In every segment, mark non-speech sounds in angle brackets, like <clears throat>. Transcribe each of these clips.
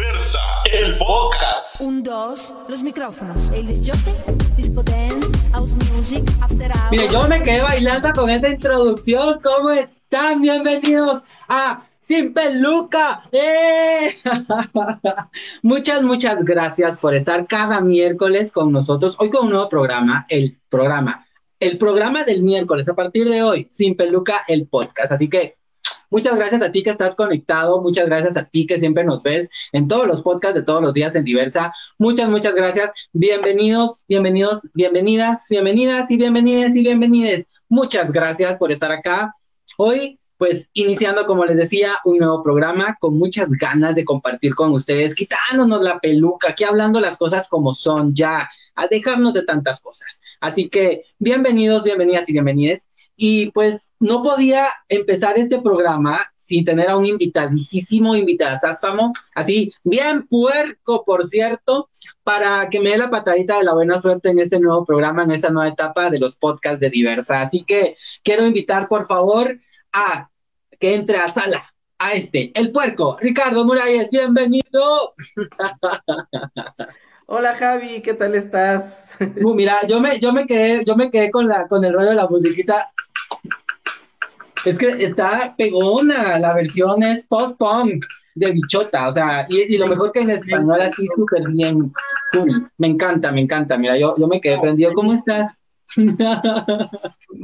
Diversa, el podcast. Un, dos, los micrófonos. El house music, after hours. Yo me quedé bailando con esa introducción. ¿Cómo están? Bienvenidos a Sin Peluca. ¡Eh! <laughs> muchas, muchas gracias por estar cada miércoles con nosotros. Hoy con un nuevo programa, el programa, el programa del miércoles, a partir de hoy, Sin Peluca, el podcast. Así que Muchas gracias a ti que estás conectado, muchas gracias a ti que siempre nos ves en todos los podcasts de todos los días en Diversa. Muchas, muchas gracias. Bienvenidos, bienvenidos, bienvenidas, bienvenidas y bienvenidas y bienvenides. Muchas gracias por estar acá. Hoy, pues, iniciando, como les decía, un nuevo programa con muchas ganas de compartir con ustedes, quitándonos la peluca, aquí hablando las cosas como son ya, a dejarnos de tantas cosas. Así que, bienvenidos, bienvenidas y bienvenides. Y pues no podía empezar este programa sin tener a un invitadísimo, invitadísimo, así bien puerco, por cierto, para que me dé la patadita de la buena suerte en este nuevo programa, en esta nueva etapa de los podcasts de Diversa. Así que quiero invitar, por favor, a que entre a sala, a este, el puerco, Ricardo Muralles, bienvenido. <laughs> Hola Javi, ¿qué tal estás? Uh, mira, yo me, yo me quedé, yo me quedé con la, con el rollo de la musiquita es que está pegona, la versión es post-punk de bichota, o sea, y, lo mejor que en español así súper bien, cool. Me encanta, me encanta, mira, yo, yo me quedé prendido. ¿Cómo estás?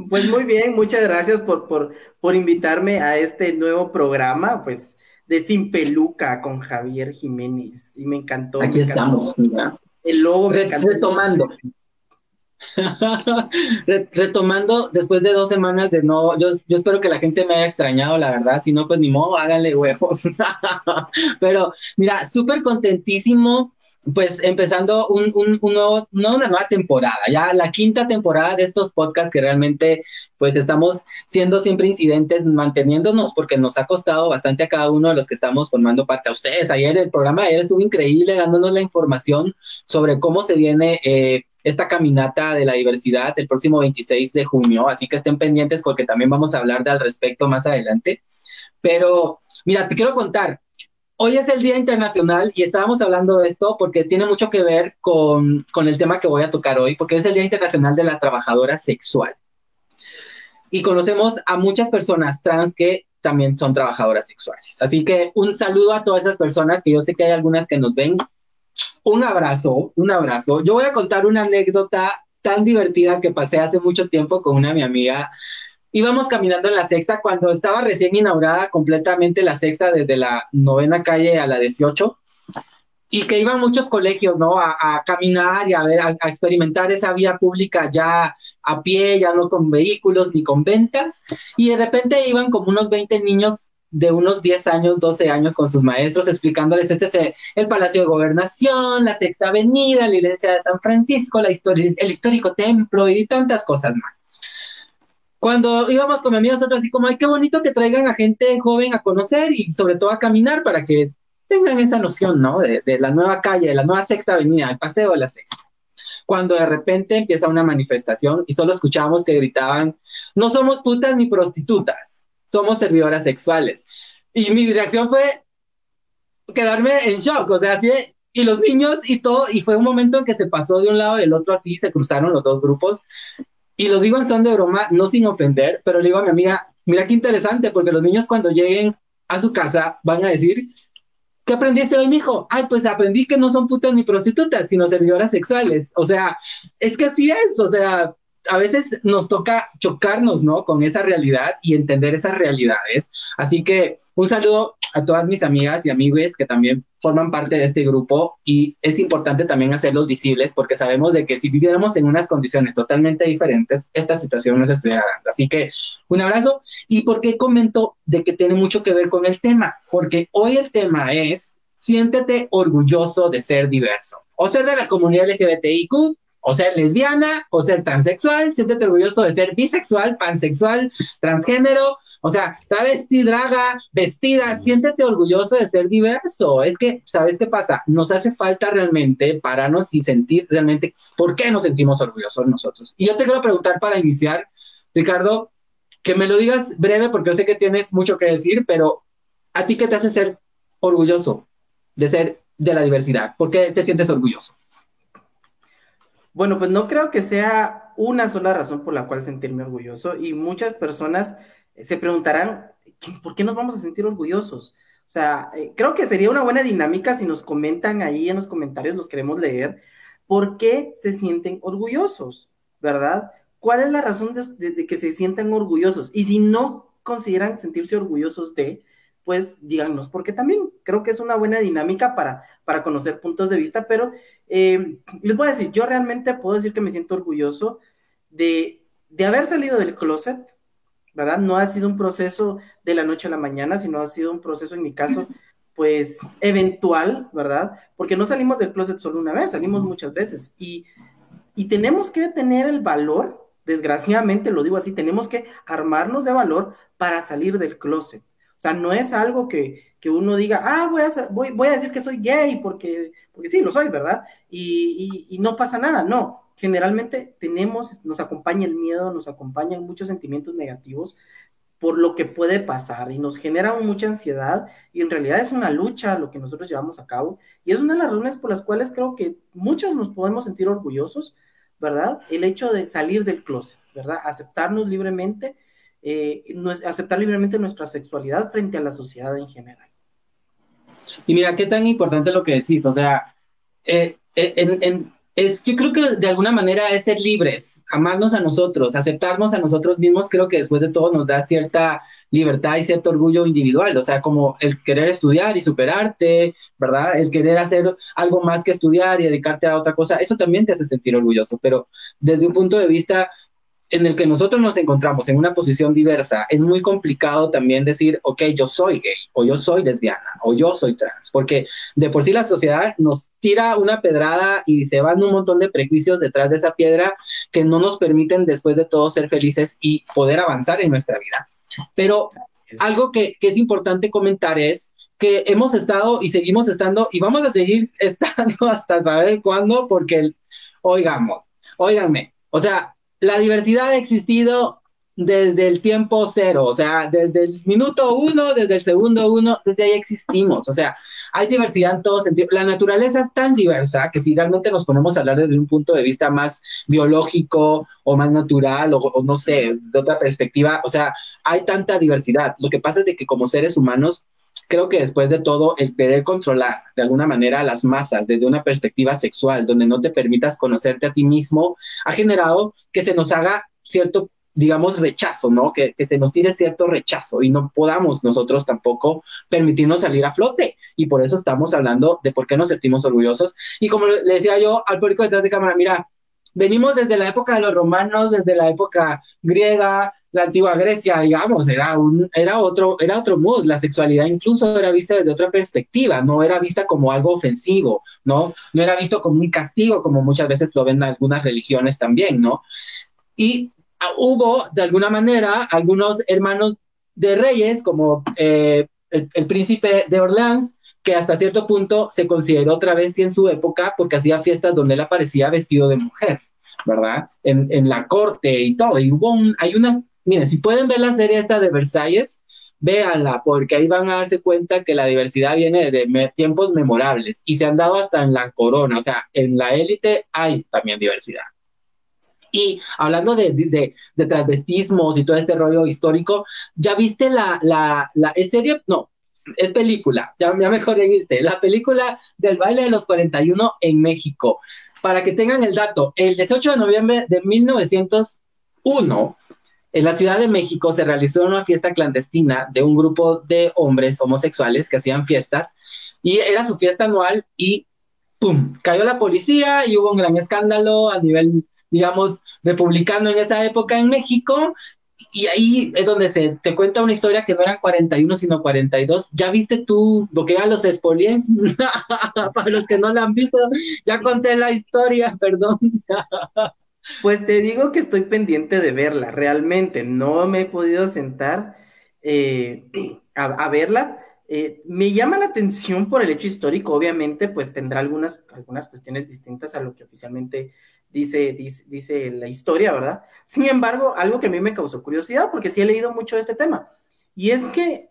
Pues muy bien, muchas gracias por, por, por invitarme a este nuevo programa, pues, de Sin Peluca con Javier Jiménez, y me encantó. Aquí estamos, mira. El logo me encantó. Retomando. <laughs> Retomando, después de dos semanas de no, yo, yo espero que la gente me haya extrañado, la verdad, si no, pues ni modo, háganle huevos. <laughs> Pero mira, súper contentísimo, pues empezando un, un, un nuevo, no una nueva temporada, ya la quinta temporada de estos podcasts que realmente pues estamos siendo siempre incidentes, manteniéndonos, porque nos ha costado bastante a cada uno de los que estamos formando parte a ustedes. Ayer el programa de ayer estuvo increíble dándonos la información sobre cómo se viene eh, esta caminata de la diversidad el próximo 26 de junio, así que estén pendientes porque también vamos a hablar de al respecto más adelante. Pero mira, te quiero contar, hoy es el Día Internacional y estábamos hablando de esto porque tiene mucho que ver con, con el tema que voy a tocar hoy, porque es el Día Internacional de la Trabajadora Sexual y conocemos a muchas personas trans que también son trabajadoras sexuales. Así que un saludo a todas esas personas, que yo sé que hay algunas que nos ven. Un abrazo, un abrazo. Yo voy a contar una anécdota tan divertida que pasé hace mucho tiempo con una mi amiga. Íbamos caminando en la sexta cuando estaba recién inaugurada completamente la sexta desde la novena calle a la 18 y que iban muchos colegios, ¿no? A, caminar y a ver, a, experimentar esa vía pública ya a pie, ya no con vehículos ni con ventas. Y de repente iban como unos 20 niños de unos 10 años, 12 años con sus maestros explicándoles este es el Palacio de Gobernación, la Sexta Avenida, la iglesia de San Francisco, la historia, el histórico templo y tantas cosas más. Cuando íbamos con mi amiga, nosotros así como, ay, qué bonito que traigan a gente joven a conocer y sobre todo a caminar para que tengan esa noción, ¿no? De, la nueva calle, de la nueva sexta avenida, el paseo de la sexta. Cuando de repente empieza una manifestación y solo escuchábamos que gritaban, no somos putas ni prostitutas, somos servidoras sexuales. Y mi reacción fue quedarme en shock, o sea, así, y los niños y todo, y fue un momento en que se pasó de un lado del otro así, se cruzaron los dos grupos, y lo digo en son de broma, no sin ofender, pero le digo a mi amiga, mira qué interesante, porque los niños cuando lleguen a su casa van a decir, ¿Qué aprendiste hoy, mijo? Ay, pues aprendí que no son putas ni prostitutas, sino servidoras sexuales. O sea, es que así es. O sea, a veces nos toca chocarnos, ¿no? Con esa realidad y entender esas realidades. Así que un saludo a todas mis amigas y amigos que también forman parte de este grupo y es importante también hacerlos visibles porque sabemos de que si viviéramos en unas condiciones totalmente diferentes, esta situación no se estuviera dando. Así que un abrazo. ¿Y por qué comento de que tiene mucho que ver con el tema? Porque hoy el tema es siéntete orgulloso de ser diverso o ser de la comunidad LGBTIQ o ser lesbiana, o ser transexual, siéntete orgulloso de ser bisexual, pansexual, transgénero, o sea, travesti, draga, vestida, siéntete orgulloso de ser diverso. Es que, ¿sabes qué pasa? Nos hace falta realmente pararnos y sentir realmente por qué nos sentimos orgullosos nosotros. Y yo te quiero preguntar para iniciar, Ricardo, que me lo digas breve porque yo sé que tienes mucho que decir, pero ¿a ti qué te hace ser orgulloso de ser de la diversidad? ¿Por qué te sientes orgulloso? Bueno, pues no creo que sea una sola razón por la cual sentirme orgulloso y muchas personas se preguntarán, ¿por qué nos vamos a sentir orgullosos? O sea, eh, creo que sería una buena dinámica si nos comentan ahí en los comentarios, los queremos leer, por qué se sienten orgullosos, ¿verdad? ¿Cuál es la razón de, que se sientan orgullosos? Y si no consideran sentirse orgullosos de, pues díganos, porque también creo que es una buena dinámica para, para conocer puntos de vista, pero eh, les voy a decir, yo realmente puedo decir que me siento orgulloso de, de haber salido del closet, ¿verdad? No ha sido un proceso de la noche a la mañana, sino ha sido un proceso, en mi caso, pues eventual, ¿verdad? Porque no salimos del closet solo una vez, salimos muchas veces y, y tenemos que tener el valor desgraciadamente lo digo así, tenemos que armarnos de valor para salir del closet. O sea, no es algo que, uno diga, ah, voy a, voy, voy a, decir que soy gay porque, porque sí, lo soy, ¿verdad? Y, y, no pasa nada, no. Generalmente tenemos, nos acompaña el miedo, nos acompañan muchos sentimientos negativos por lo que puede pasar y nos genera mucha ansiedad y en realidad es una lucha lo que nosotros llevamos a cabo y es una de las razones por las cuales creo que muchos nos podemos sentir orgullosos ¿verdad? El hecho de salir del closet, ¿verdad? Aceptarnos libremente, eh, aceptar libremente nuestra sexualidad frente a la sociedad en general. Y mira, qué tan importante lo que decís, o sea, eh, eh, en, es, yo creo que de alguna manera es ser libres, amarnos a nosotros, aceptarnos a nosotros mismos, creo que después de todo nos da cierta libertad y cierto orgullo individual, o sea, como el querer estudiar y superarte, ¿verdad? El querer hacer algo más que estudiar y dedicarte a otra cosa, eso también te hace sentir orgulloso, pero desde un punto de vista en el que nosotros nos encontramos en una posición diversa, es muy complicado también decir, ok, yo soy gay, o yo soy lesbiana, o yo soy trans, porque de por sí la sociedad nos tira una pedrada y se van un montón de prejuicios detrás de esa piedra que no nos permiten después de todo ser felices y poder avanzar en nuestra vida. Pero algo que, que es importante comentar es que hemos estado y seguimos estando y vamos a seguir <laughs> estando hasta saber cuándo, porque, oigamos, oiganme, o sea, la diversidad ha existido desde el tiempo cero, o sea, desde el minuto uno, desde el segundo uno, desde ahí existimos, o sea, hay diversidad en todos sentidos. La naturaleza es tan diversa que si realmente nos ponemos a hablar desde un punto de vista más biológico o más natural o, o no sé, de otra perspectiva, o sea, hay tanta diversidad. Lo que pasa es de que como seres humanos creo que después de todo, el querer controlar de alguna manera a las masas desde una perspectiva sexual, donde no te permitas conocerte a ti mismo, ha generado que se nos haga cierto, digamos, rechazo, ¿no? Que, se nos tire cierto rechazo y no podamos nosotros tampoco permitirnos salir a flote. Y por eso estamos hablando de por qué nos sentimos orgullosos. Y como le decía yo al público detrás de cámara, mira, venimos desde la época de los romanos, desde la época griega, la antigua Grecia, digamos, era, un, era, otro, era otro mood, la sexualidad incluso era vista desde otra perspectiva, no era vista como algo ofensivo, ¿no? No era visto como un castigo, como muchas veces lo ven algunas religiones también, ¿no? Y hubo, de alguna manera, algunos hermanos de reyes, como eh, el, príncipe de Orleans, que hasta cierto punto se consideró otra vez en su época porque hacía fiestas donde él aparecía vestido de mujer, ¿verdad? En, en la corte y todo. Y hubo un, hay unas Miren, si pueden ver la serie esta de Versalles, véanla, porque ahí van a darse cuenta que la diversidad viene de tiempos memorables y se han dado hasta en la corona, o sea, en la élite hay también diversidad. Y hablando de, de, de, transvestismos y todo este rollo histórico, ¿ya viste la, la, la ¿es serie? No, es película, ya, ya me corregiste, la película del baile de los 41 en México. Para que tengan el dato, el 18 de noviembre de 1901, en la Ciudad de México se realizó una fiesta clandestina de un grupo de hombres homosexuales que hacían fiestas y era su fiesta anual y ¡pum! Cayó la policía y hubo un gran escándalo a nivel, digamos, republicano en esa época en México y ahí es donde se te cuenta una historia que no eran 41 sino 42. ¿Ya viste tú lo que ya los expolié? <laughs> Para los que no la han visto, ya conté la historia, <laughs> perdón. Pues te digo que estoy pendiente de verla, realmente. No me he podido sentar eh, <clears throat> a, verla. Eh, me llama la atención por el hecho histórico, obviamente, pues tendrá algunas, algunas cuestiones distintas a lo que oficialmente dice, dice, dice, la historia, ¿verdad? Sin embargo, algo que a mí me causó curiosidad, porque sí he leído mucho este tema, y es que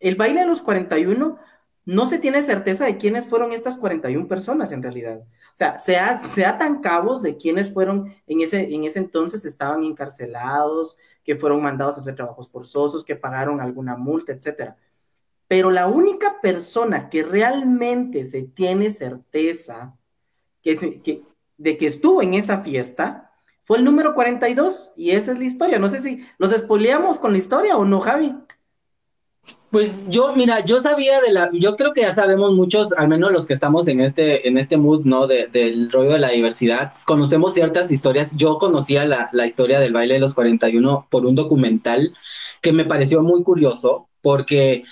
el baile de los 41 no se tiene certeza de quiénes fueron estas 41 personas en realidad. O sea, se, se atan cabos de quiénes fueron en ese, en ese entonces estaban encarcelados, que fueron mandados a hacer trabajos forzosos, que pagaron alguna multa, etcétera. Pero la única persona que realmente se tiene certeza que, que, de que estuvo en esa fiesta fue el número 42 y esa es la historia. No sé si los espoleamos con la historia o no, Javi. Pues yo, mira, yo sabía de la, yo creo que ya sabemos muchos, al menos los que estamos en este, en este mood, ¿no? De, del rollo de la diversidad, conocemos ciertas historias. Yo conocía la, la historia del baile de los 41 por un documental que me pareció muy curioso, porque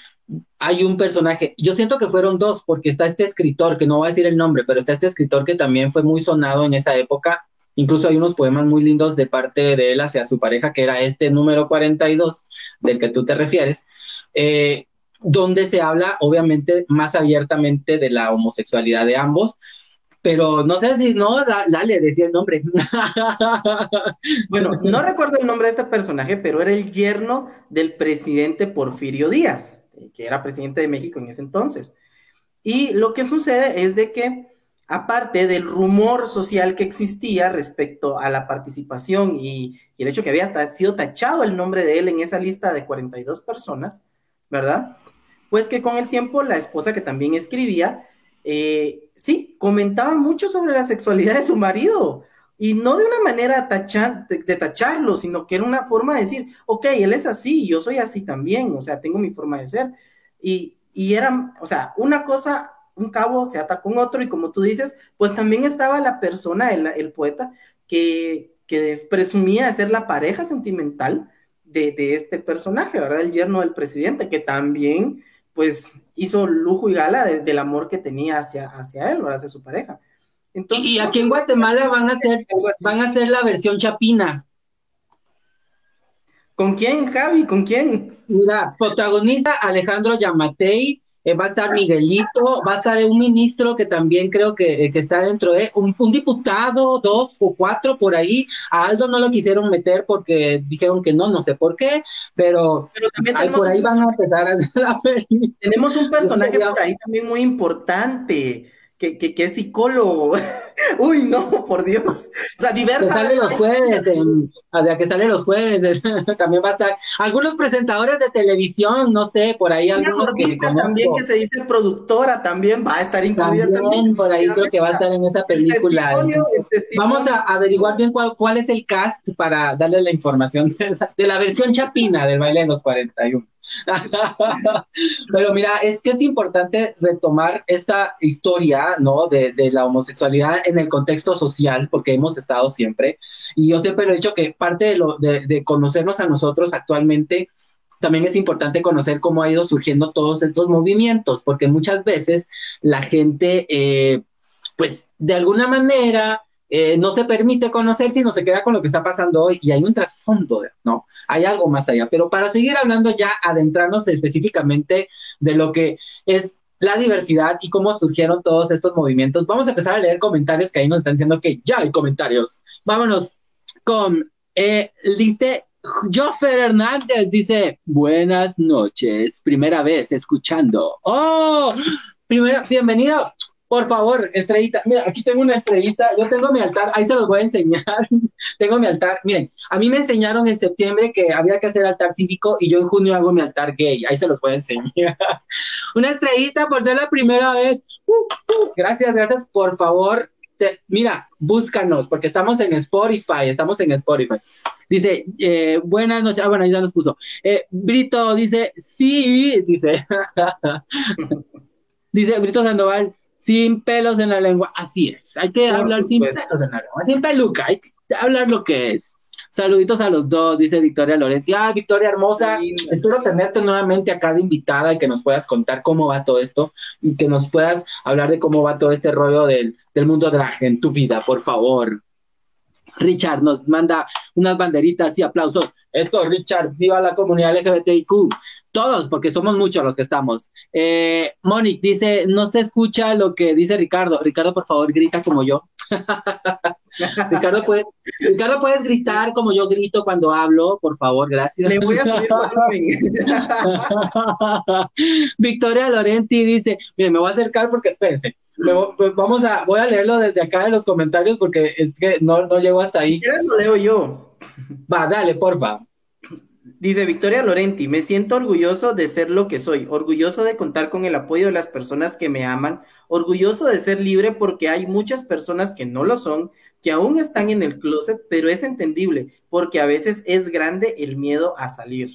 hay un personaje, yo siento que fueron dos, porque está este escritor, que no voy a decir el nombre, pero está este escritor que también fue muy sonado en esa época. Incluso hay unos poemas muy lindos de parte de él hacia su pareja, que era este número 42 del que tú te refieres, eh, donde se habla obviamente más abiertamente de la homosexualidad de ambos, pero no sé si no, dale, decía el nombre. <laughs> bueno, no recuerdo el nombre de este personaje, pero era el yerno del presidente Porfirio Díaz, que era presidente de México en ese entonces. Y lo que sucede es de que, aparte del rumor social que existía respecto a la participación y, y el hecho que había sido tachado el nombre de él en esa lista de 42 personas, ¿verdad? Pues que con el tiempo la esposa que también escribía, eh, sí, comentaba mucho sobre la sexualidad de su marido. Y no de una manera de, tacharlo, sino que era una forma de decir, ok, él es así, yo soy así también, o sea, tengo mi forma de ser. Y, y era, o sea, una cosa, un cabo se ata con otro, y como tú dices, pues también estaba la persona, el, el poeta, que, que presumía de ser la pareja sentimental de, este personaje, ¿verdad? El yerno del presidente, que también, pues, hizo lujo y gala del amor que tenía hacia, hacia él, ¿verdad? Hacia su pareja. Entonces, y aquí en Guatemala van a hacer, van a hacer la versión chapina. ¿Con quién, Javi? ¿Con quién? Mira, protagoniza Alejandro Yamatei, eh, va a estar Miguelito, va a estar un ministro que también creo que, eh, está dentro de, un, diputado, dos o cuatro por ahí. A Aldo no lo quisieron meter porque dijeron que no, no sé por qué, pero, por ahí van a empezar a hacer la <laughs> Tenemos un personaje por ahí también muy importante que, que, que, es psicólogo. <laughs> Uy, no, por Dios. O sea, diversas. Que sale los jueves, en, que sale los jueves, también va a estar. Algunos presentadores de televisión, no sé, por ahí Una gordita también que se dice productora, también va a estar incluida. También, por ahí creo que va a estar en esa película. Vamos a averiguar bien cuál, cuál es el cast para darle la información de la, de la versión chapina del baile de los 41. <laughs> Pero mira, es que es importante retomar esta historia, ¿no? De, de, la homosexualidad en el contexto social, porque hemos estado siempre. Y yo siempre lo he dicho que parte de, lo, de, conocernos a nosotros actualmente, también es importante conocer cómo ha ido surgiendo todos estos movimientos, porque muchas veces la gente, eh, pues, de alguna manera eh, no se permite conocer, sino se queda con lo que está pasando hoy y hay un trasfondo, ¿no? Hay algo más allá. Pero para seguir hablando ya, adentrarnos específicamente de lo que es la diversidad y cómo surgieron todos estos movimientos, vamos a empezar a leer comentarios que ahí nos están diciendo que ya hay comentarios. Vámonos con, eh, dice Joffer Hernández, dice, buenas noches, primera vez escuchando. ¡Oh! Primera, bienvenido. Por favor, estrellita. Mira, aquí tengo una estrellita. Yo tengo mi altar. Ahí se los voy a enseñar. <laughs> tengo mi altar. Miren, a mí me enseñaron en septiembre que había que hacer altar cívico y yo en junio hago mi altar gay. Ahí se los voy a enseñar. <laughs> una estrellita por ser la primera vez. Uh, uh. Gracias, gracias. Por favor, mira, búscanos, porque estamos en Spotify, estamos en Spotify. Dice, eh, buenas noches, ah, bueno, ahí ya nos puso. Eh, Brito dice, sí, dice, <laughs> dice Brito Sandoval, sin pelos en la lengua. Así es, hay que hablar sin pelos en la lengua, sin peluca, hay que hablar lo que es. Saluditos a los dos, dice Victoria Loretti. Ah, Victoria hermosa, espero tenerte nuevamente acá de invitada y que nos puedas contar cómo va todo esto y que nos puedas hablar de cómo va todo este rollo del, del mundo drag en tu vida, por favor. Richard nos manda unas banderitas y aplausos. Esto, Richard, viva la comunidad LGBTIQ. Todos, porque somos muchos los que estamos. Eh, Monique dice, no se escucha lo que dice Ricardo. Ricardo, por favor, grita como yo. <laughs> <laughs> Ricardo, ¿puedes, Ricardo, ¿puedes gritar como yo grito cuando hablo? Por favor, gracias. Le voy a subir <laughs> <laughs> Victoria Lorenti dice, mire, me voy a acercar porque, espérense, vamos a, voy a leerlo desde acá en los comentarios porque es que no, no llego hasta ahí. ¿Quieres lo leo yo? Va, dale, porfa. Dice Victoria Lorenti, me siento orgulloso de ser lo que soy, orgulloso de contar con el apoyo de las personas que me aman, orgulloso de ser libre porque hay muchas personas que no lo son, que aún están en el closet, pero es entendible porque a veces es grande el miedo a salir.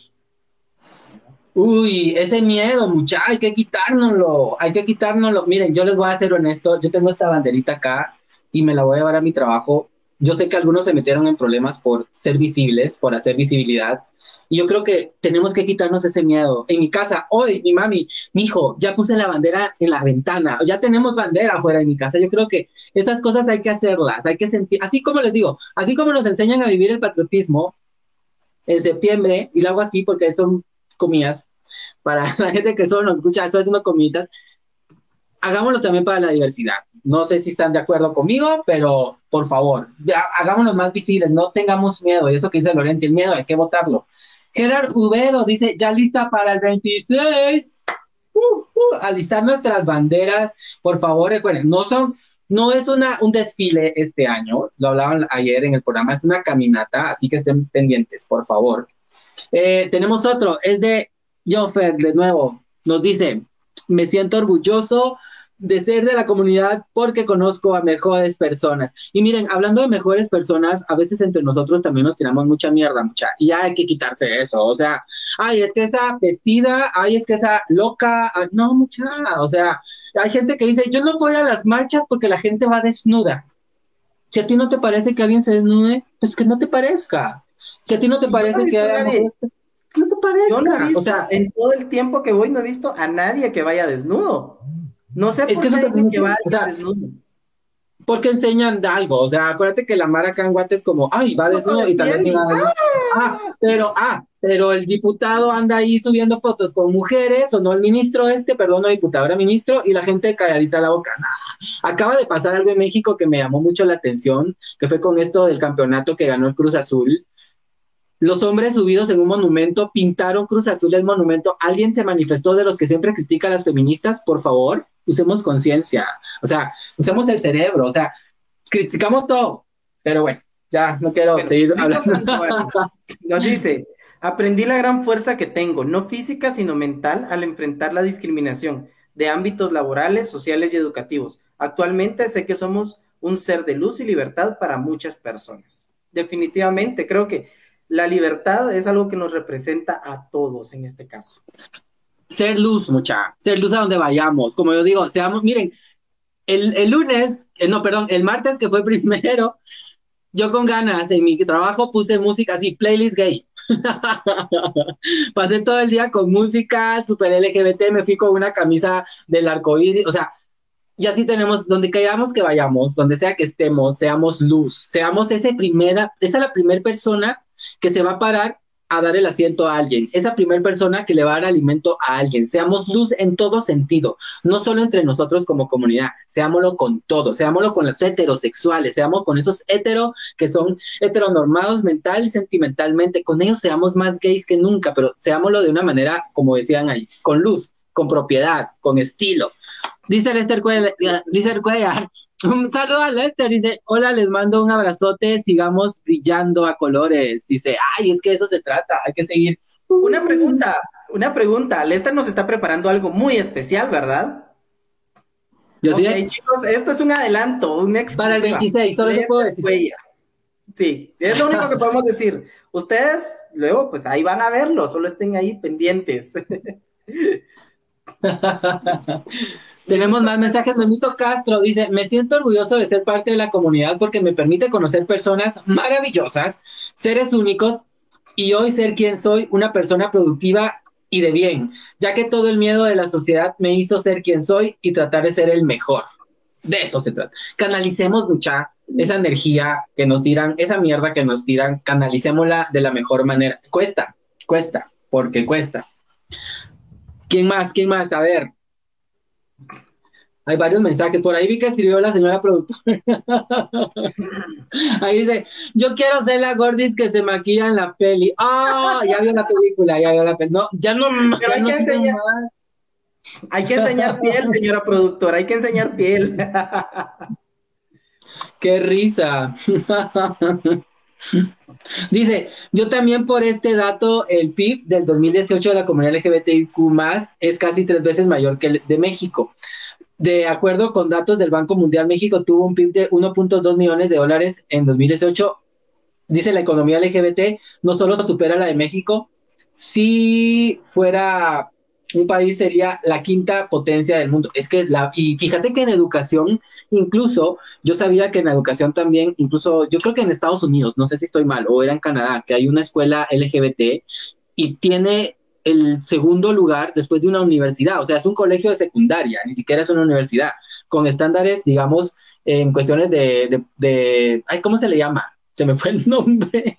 Uy, ese miedo, mucha, hay que quitárnoslo, hay que quitárnoslo. Miren, yo les voy a ser honesto, yo tengo esta banderita acá y me la voy a llevar a mi trabajo. Yo sé que algunos se metieron en problemas por ser visibles, por hacer visibilidad, y yo creo que tenemos que quitarnos ese miedo. En mi casa, hoy, mi mami, mi hijo, ya puse la bandera en la ventana, ya tenemos bandera afuera de mi casa. Yo creo que esas cosas hay que hacerlas, hay que sentir, así como les digo, así como nos enseñan a vivir el patriotismo en septiembre, y lo hago así porque son comidas, para <laughs> la gente que solo nos escucha, estoy haciendo comidas, hagámoslo también para la diversidad. No sé si están de acuerdo conmigo, pero por favor, hagámonos más visibles, no tengamos miedo. Y eso que dice Lorente, el miedo hay que votarlo. Gerard Ubedo dice, ya lista para el 26. Uh, uh, alistar nuestras banderas, por favor, recuerden, no son, no es una, un desfile este año, lo hablaban ayer en el programa, es una caminata, así que estén pendientes, por favor. Eh, tenemos otro, es de Joffer, de nuevo, nos dice, me siento orgulloso de ser de la comunidad porque conozco a mejores personas. Y miren, hablando de mejores personas, a veces entre nosotros también nos tiramos mucha mierda, mucha, y hay que quitarse eso. O sea, ay, es que esa vestida, ay, es que esa loca, no, mucha, o sea, hay gente que dice, yo no voy a las marchas porque la gente va desnuda. Si a ti no te parece que alguien se desnude, pues que no te parezca. Si a ti no te parece que haya no te parezca. Yo no he visto, o sea, en todo el tiempo que voy no he visto a nadie que vaya desnudo. No sé por qué dicen que va desnudo. Porque enseñan algo, o sea, acuérdate que la Mara Canguate es como, ay, va desnudo y también va desnudo. Ah, pero, ah, pero el diputado anda ahí subiendo fotos con mujeres, o no el ministro este, perdón, no diputado, era ministro, y la gente calladita la boca. Acaba de pasar algo en México que me llamó mucho la atención, que fue con esto del campeonato que ganó el Cruz Azul, los hombres subidos en un monumento pintaron Cruz Azul el monumento. ¿Alguien se manifestó de los que siempre critica a las feministas? Por favor, usemos conciencia. O sea, usemos el cerebro. O sea, criticamos todo. Pero bueno, ya no quiero seguir hablando. <laughs> Nos dice, aprendí la gran fuerza que tengo, no física, sino mental, al enfrentar la discriminación de ámbitos laborales, sociales y educativos. Actualmente sé que somos un ser de luz y libertad para muchas personas. Definitivamente, creo que la libertad es algo que nos representa a todos en este caso. Ser luz, mucha, ser luz a donde vayamos. Como yo digo, seamos, miren, el, lunes, eh, no, perdón, el martes que fue <laughs> primero, yo con ganas en mi trabajo puse música así, playlist gay. <laughs> Pasé todo el día con música super LGBT, me fui con una camisa del arco iris, o sea, y así tenemos, donde callamos que vayamos, donde sea que estemos, seamos luz, seamos esa primera, esa la primera persona que se va a parar a dar el asiento a alguien, esa primera persona que le va a dar alimento a alguien. Seamos luz en todo sentido, no solo entre nosotros como comunidad, seámoslo con todos, seámoslo con los heterosexuales, seamos con esos hetero que son heteronormados mental y sentimentalmente, con ellos seamos más gays que nunca, pero seámoslo de una manera, como decían ahí, con luz, con propiedad, con estilo. Dice Lester dice Cuellar un saludo a Lester, dice, hola, les mando un abrazote, sigamos brillando a colores. Dice, ay, es que eso se trata, hay que seguir. Una pregunta, una pregunta. Lester nos está preparando algo muy especial, ¿verdad? Yo sí. chicos, esto es un adelanto, un ex. Para el 26, solo se puedo decir. Sí, es lo único que <laughs> podemos decir. Ustedes, luego, pues ahí van a verlo, solo estén ahí pendientes. <laughs> Tenemos más mensajes. Memito Castro dice: Me siento orgulloso de ser parte de la comunidad porque me permite conocer personas maravillosas, seres únicos y hoy ser quien soy, una persona productiva y de bien, ya que todo el miedo de la sociedad me hizo ser quien soy y tratar de ser el mejor. De eso se trata. Canalicemos mucha esa energía que nos tiran, esa mierda que nos tiran, canalicémosla de la mejor manera. Cuesta, cuesta, porque cuesta. ¿Quién más? ¿Quién más? A ver, Hay varios mensajes. Por ahí vi que escribió la señora productora. <laughs> ahí dice, yo quiero ser la gordis que se maquilla en la peli. Ah, ya vio la película, ya vio la peli. No, ya no, Pero hay, no que enseñar, hay que enseñar piel, señora productora, hay que enseñar piel. <laughs> Qué risa. <laughs> Dice, yo también por este dato, el PIB del 2018 de la comunidad LGBTIQ es casi tres veces mayor que el de México. De acuerdo con datos del Banco Mundial, México tuvo un PIB de 1.2 millones de dólares en 2018. Dice la economía LGBT no solo supera la de México, si fuera un país sería la quinta potencia del mundo. Es que la, y fíjate que en educación, incluso, yo sabía que en educación también, incluso, yo creo que en Estados Unidos, no sé si estoy mal, o era en Canadá, que hay una escuela LGBT y tiene el segundo lugar después de una universidad, o sea, es un colegio de secundaria, ni siquiera es una universidad, con estándares, digamos, en cuestiones de, de, ay, ¿cómo se le llama? Se me fue el <laughs> nombre.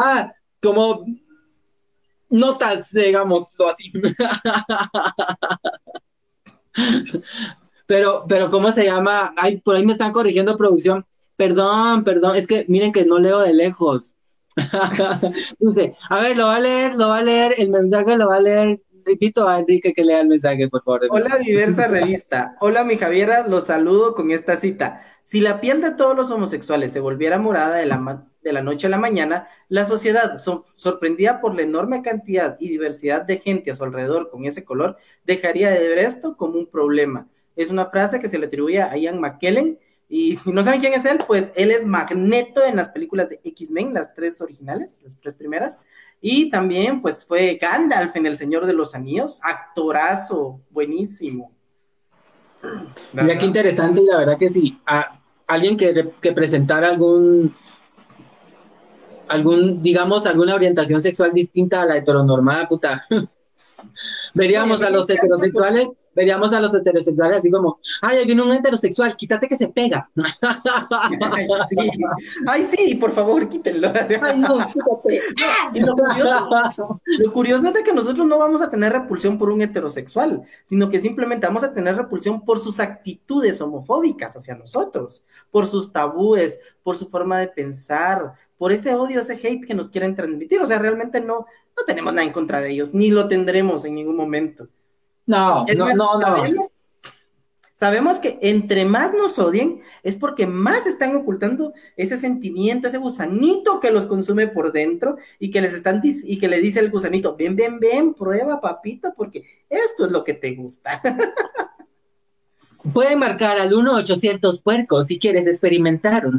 ah, como notas, digámoslo así. pero, pero, ¿cómo se llama? Ay, por ahí me están corrigiendo producción. Perdón, perdón, es que miren que no leo de lejos. <laughs> A ver, lo va a leer, lo va a leer, el mensaje lo va a leer. Invito a Enrique que lea el mensaje, por favor. Hola, diversa <laughs> revista. Hola, mi Javiera, los saludo con esta cita. Si la piel de todos los homosexuales se volviera morada de la, de la noche a la mañana, la sociedad, sorprendida por la enorme cantidad y diversidad de gente a su alrededor con ese color, dejaría de ver esto como un problema. Es una frase que se le atribuye a Ian McKellen, y si no saben quién es él, pues él es Magneto en las películas de X-Men, las tres originales, las tres primeras. Y también, pues fue Gandalf en El Señor de los Anillos, actorazo, buenísimo. Mira qué interesante, y la verdad que sí. A, alguien que, que presentara algún, algún, digamos, alguna orientación sexual distinta a la heteronormada, puta. <laughs> Veríamos a los heterosexuales veríamos a los heterosexuales así como, ay, ahí viene un heterosexual, quítate que se pega. <laughs> <laughs> Ay, sí, por favor, quítenlo. Ay, no, quítate. <laughs> lo, curioso, lo curioso es de que nosotros no vamos a tener repulsión por un heterosexual, sino que simplemente vamos a tener repulsión por sus actitudes homofóbicas hacia nosotros, por sus tabúes, por su forma de pensar, por ese odio, ese hate que nos quieren transmitir. O sea, realmente no, no tenemos nada en contra de ellos, ni lo tendremos en ningún momento. No, no, no, sabemos, sabemos, que entre más nos odien es porque más están ocultando ese sentimiento, ese gusanito que los consume por dentro y que les están y que le dice el gusanito, ven, ven, ven, prueba, papito, porque esto es lo que te gusta. <laughs> Pueden marcar al 1-800 puercos si quieres experimentar. <laughs>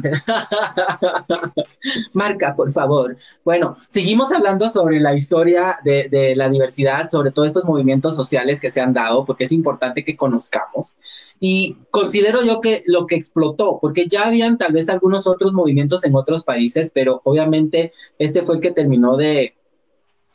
Marca, por favor. Bueno, seguimos hablando sobre la historia de, de, la diversidad, sobre todos estos movimientos sociales que se han dado, porque es importante que conozcamos. Y considero yo que lo que explotó, porque ya habían tal vez algunos otros movimientos en otros países, pero obviamente este fue el que terminó de,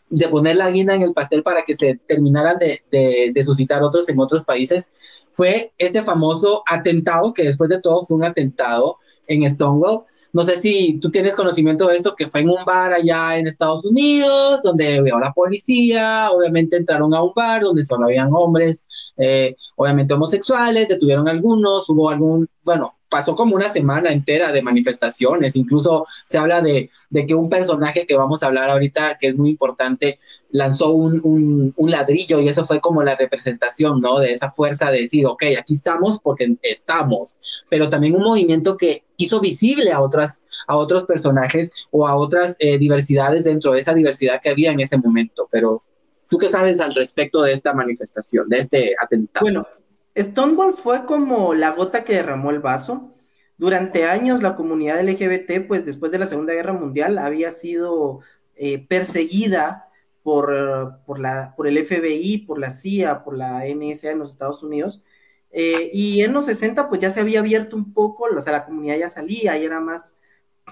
de poner la guinda en el pastel para que se terminaran de, de, de suscitar otros en otros países fue este famoso atentado, que después de todo fue un atentado en Stonewall. No sé si tú tienes conocimiento de esto, que fue en un bar allá en Estados Unidos, donde vio la policía, obviamente entraron a un bar donde solo habían hombres, eh, obviamente homosexuales, detuvieron algunos, hubo algún, bueno, pasó como una semana entera de manifestaciones, incluso se habla de, de, que un personaje que vamos a hablar ahorita, que es muy importante, lanzó un, un, un, ladrillo y eso fue como la representación, ¿no? De esa fuerza de decir, ok, aquí estamos porque estamos, pero también un movimiento que hizo visible a, otras, a otros personajes o a otras eh, diversidades dentro de esa diversidad que había en ese momento, pero... ¿Tú qué sabes al respecto de esta manifestación, de este atentado? Bueno, Stonewall fue como la gota que derramó el vaso. Durante años la comunidad LGBT, pues después de la Segunda Guerra Mundial, había sido eh, perseguida por, por, la, por el FBI, por la CIA, por la NSA en los Estados Unidos. Eh, y en los 60 pues ya se había abierto un poco, o sea, la comunidad ya salía y era más,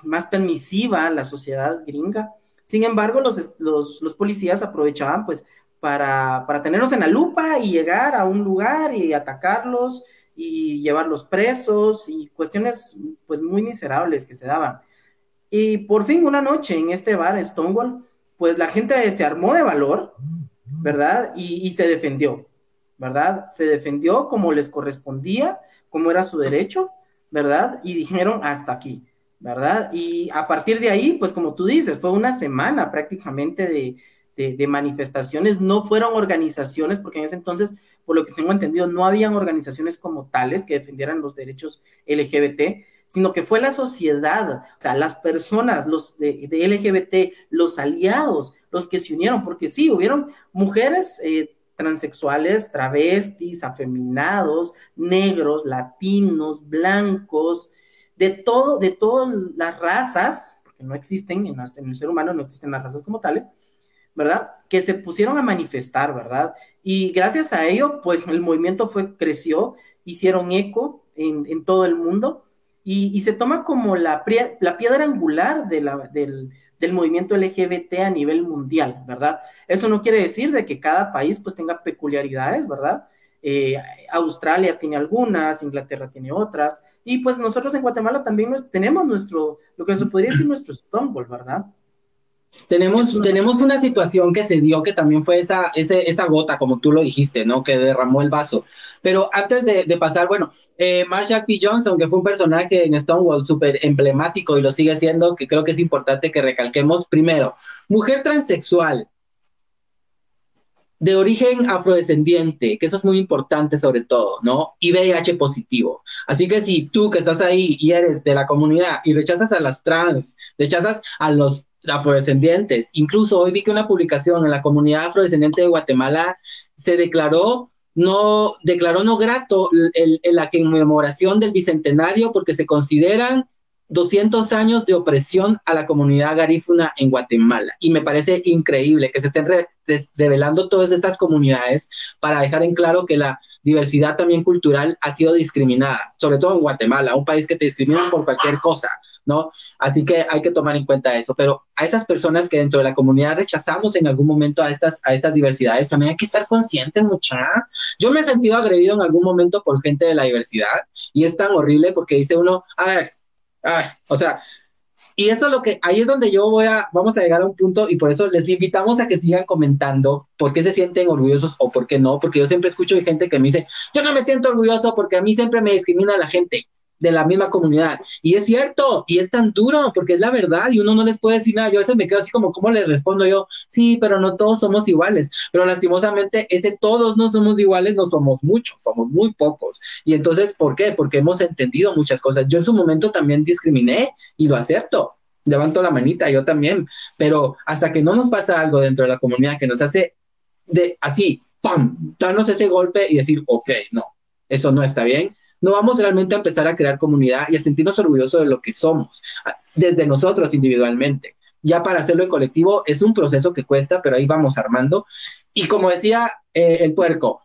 más permisiva la sociedad gringa. Sin embargo, los, los, los policías aprovechaban pues para, para tenerlos en la lupa y llegar a un lugar y atacarlos y llevarlos presos y cuestiones pues muy miserables que se daban. Y por fin una noche en este bar, Stonewall, pues la gente se armó de valor, ¿verdad? Y se defendió, ¿verdad? Se defendió como les correspondía, como era su derecho, ¿verdad? Y dijeron hasta aquí, ¿verdad? Y a partir de ahí, pues como tú dices, fue una semana prácticamente de, de, manifestaciones, no fueron organizaciones, porque en ese entonces, por lo que tengo entendido, no habían organizaciones como tales que defendieran los derechos LGBT, sino que fue la sociedad, o sea, las personas, los de, LGBT, los aliados, los que se unieron, porque sí, hubieron mujeres eh, transexuales, travestis, afeminados, negros, latinos, blancos, de todo, de todas las razas, porque no existen, en, en el ser humano no existen las razas como tales, ¿verdad? Que se pusieron a manifestar, ¿verdad? Y gracias a ello, pues el movimiento fue, creció, hicieron eco en, todo el mundo y, se toma como la, piedra angular de la, del, movimiento LGBT a nivel mundial, ¿verdad? Eso no quiere decir de que cada país pues tenga peculiaridades, ¿verdad? Eh, Australia tiene algunas, Inglaterra tiene otras, y pues nosotros en Guatemala también tenemos nuestro, lo que se podría decir nuestro Stonewall, ¿verdad? Tenemos, tenemos una situación que se dio que también fue esa, esa gota, como tú lo dijiste, ¿no? Que derramó el vaso. Pero antes de, pasar, bueno, eh, Marshall P. Johnson, que fue un personaje en Stonewall súper emblemático y lo sigue siendo, que creo que es importante que recalquemos. Primero, mujer transexual, de origen afrodescendiente, que eso es muy importante sobre todo, ¿no? Y VIH positivo. Así que si tú que estás ahí y eres de la comunidad y rechazas a las trans, rechazas a los afrodescendientes. Incluso hoy vi que una publicación en la comunidad afrodescendiente de Guatemala se declaró no, declaró no grato el, la conmemoración del bicentenario porque se consideran 200 años de opresión a la comunidad garífuna en Guatemala. Y me parece increíble que se estén revelando todas estas comunidades para dejar en claro que la diversidad también cultural ha sido discriminada, sobre todo en Guatemala, un país que te discrimina por cualquier cosa. ¿No? Así que hay que tomar en cuenta eso, pero a esas personas que dentro de la comunidad rechazamos en algún momento a estas, a estas diversidades, también hay que estar conscientes, mucha. Yo me he sentido agredido en algún momento por gente de la diversidad y es tan horrible porque dice uno, a ver, o sea, y eso es lo que, ahí es donde yo voy a, vamos a llegar a un punto y por eso les invitamos a que sigan comentando por qué se sienten orgullosos o por qué no, porque yo siempre escucho gente que me dice, yo no me siento orgulloso porque a mí siempre me discrimina la gente de la misma comunidad. Y es cierto, y es tan duro, porque es la verdad, y uno no les puede decir nada. Yo a veces me quedo así como, ¿cómo le respondo yo? Sí, pero no todos somos iguales. Pero lastimosamente, ese todos no somos iguales, no somos muchos, somos muy pocos. Y entonces, ¿por qué? Porque hemos entendido muchas cosas. Yo en su momento también discriminé y lo acepto. Levanto la manita, yo también. Pero hasta que no nos pasa algo dentro de la comunidad que nos hace de así, ¡pam! darnos ese golpe y decir, ok, no, eso no está bien no vamos realmente a empezar a crear comunidad y a sentirnos orgullosos de lo que somos, desde nosotros individualmente. Ya para hacerlo en colectivo es un proceso que cuesta, pero ahí vamos armando. Y como decía eh, el puerco,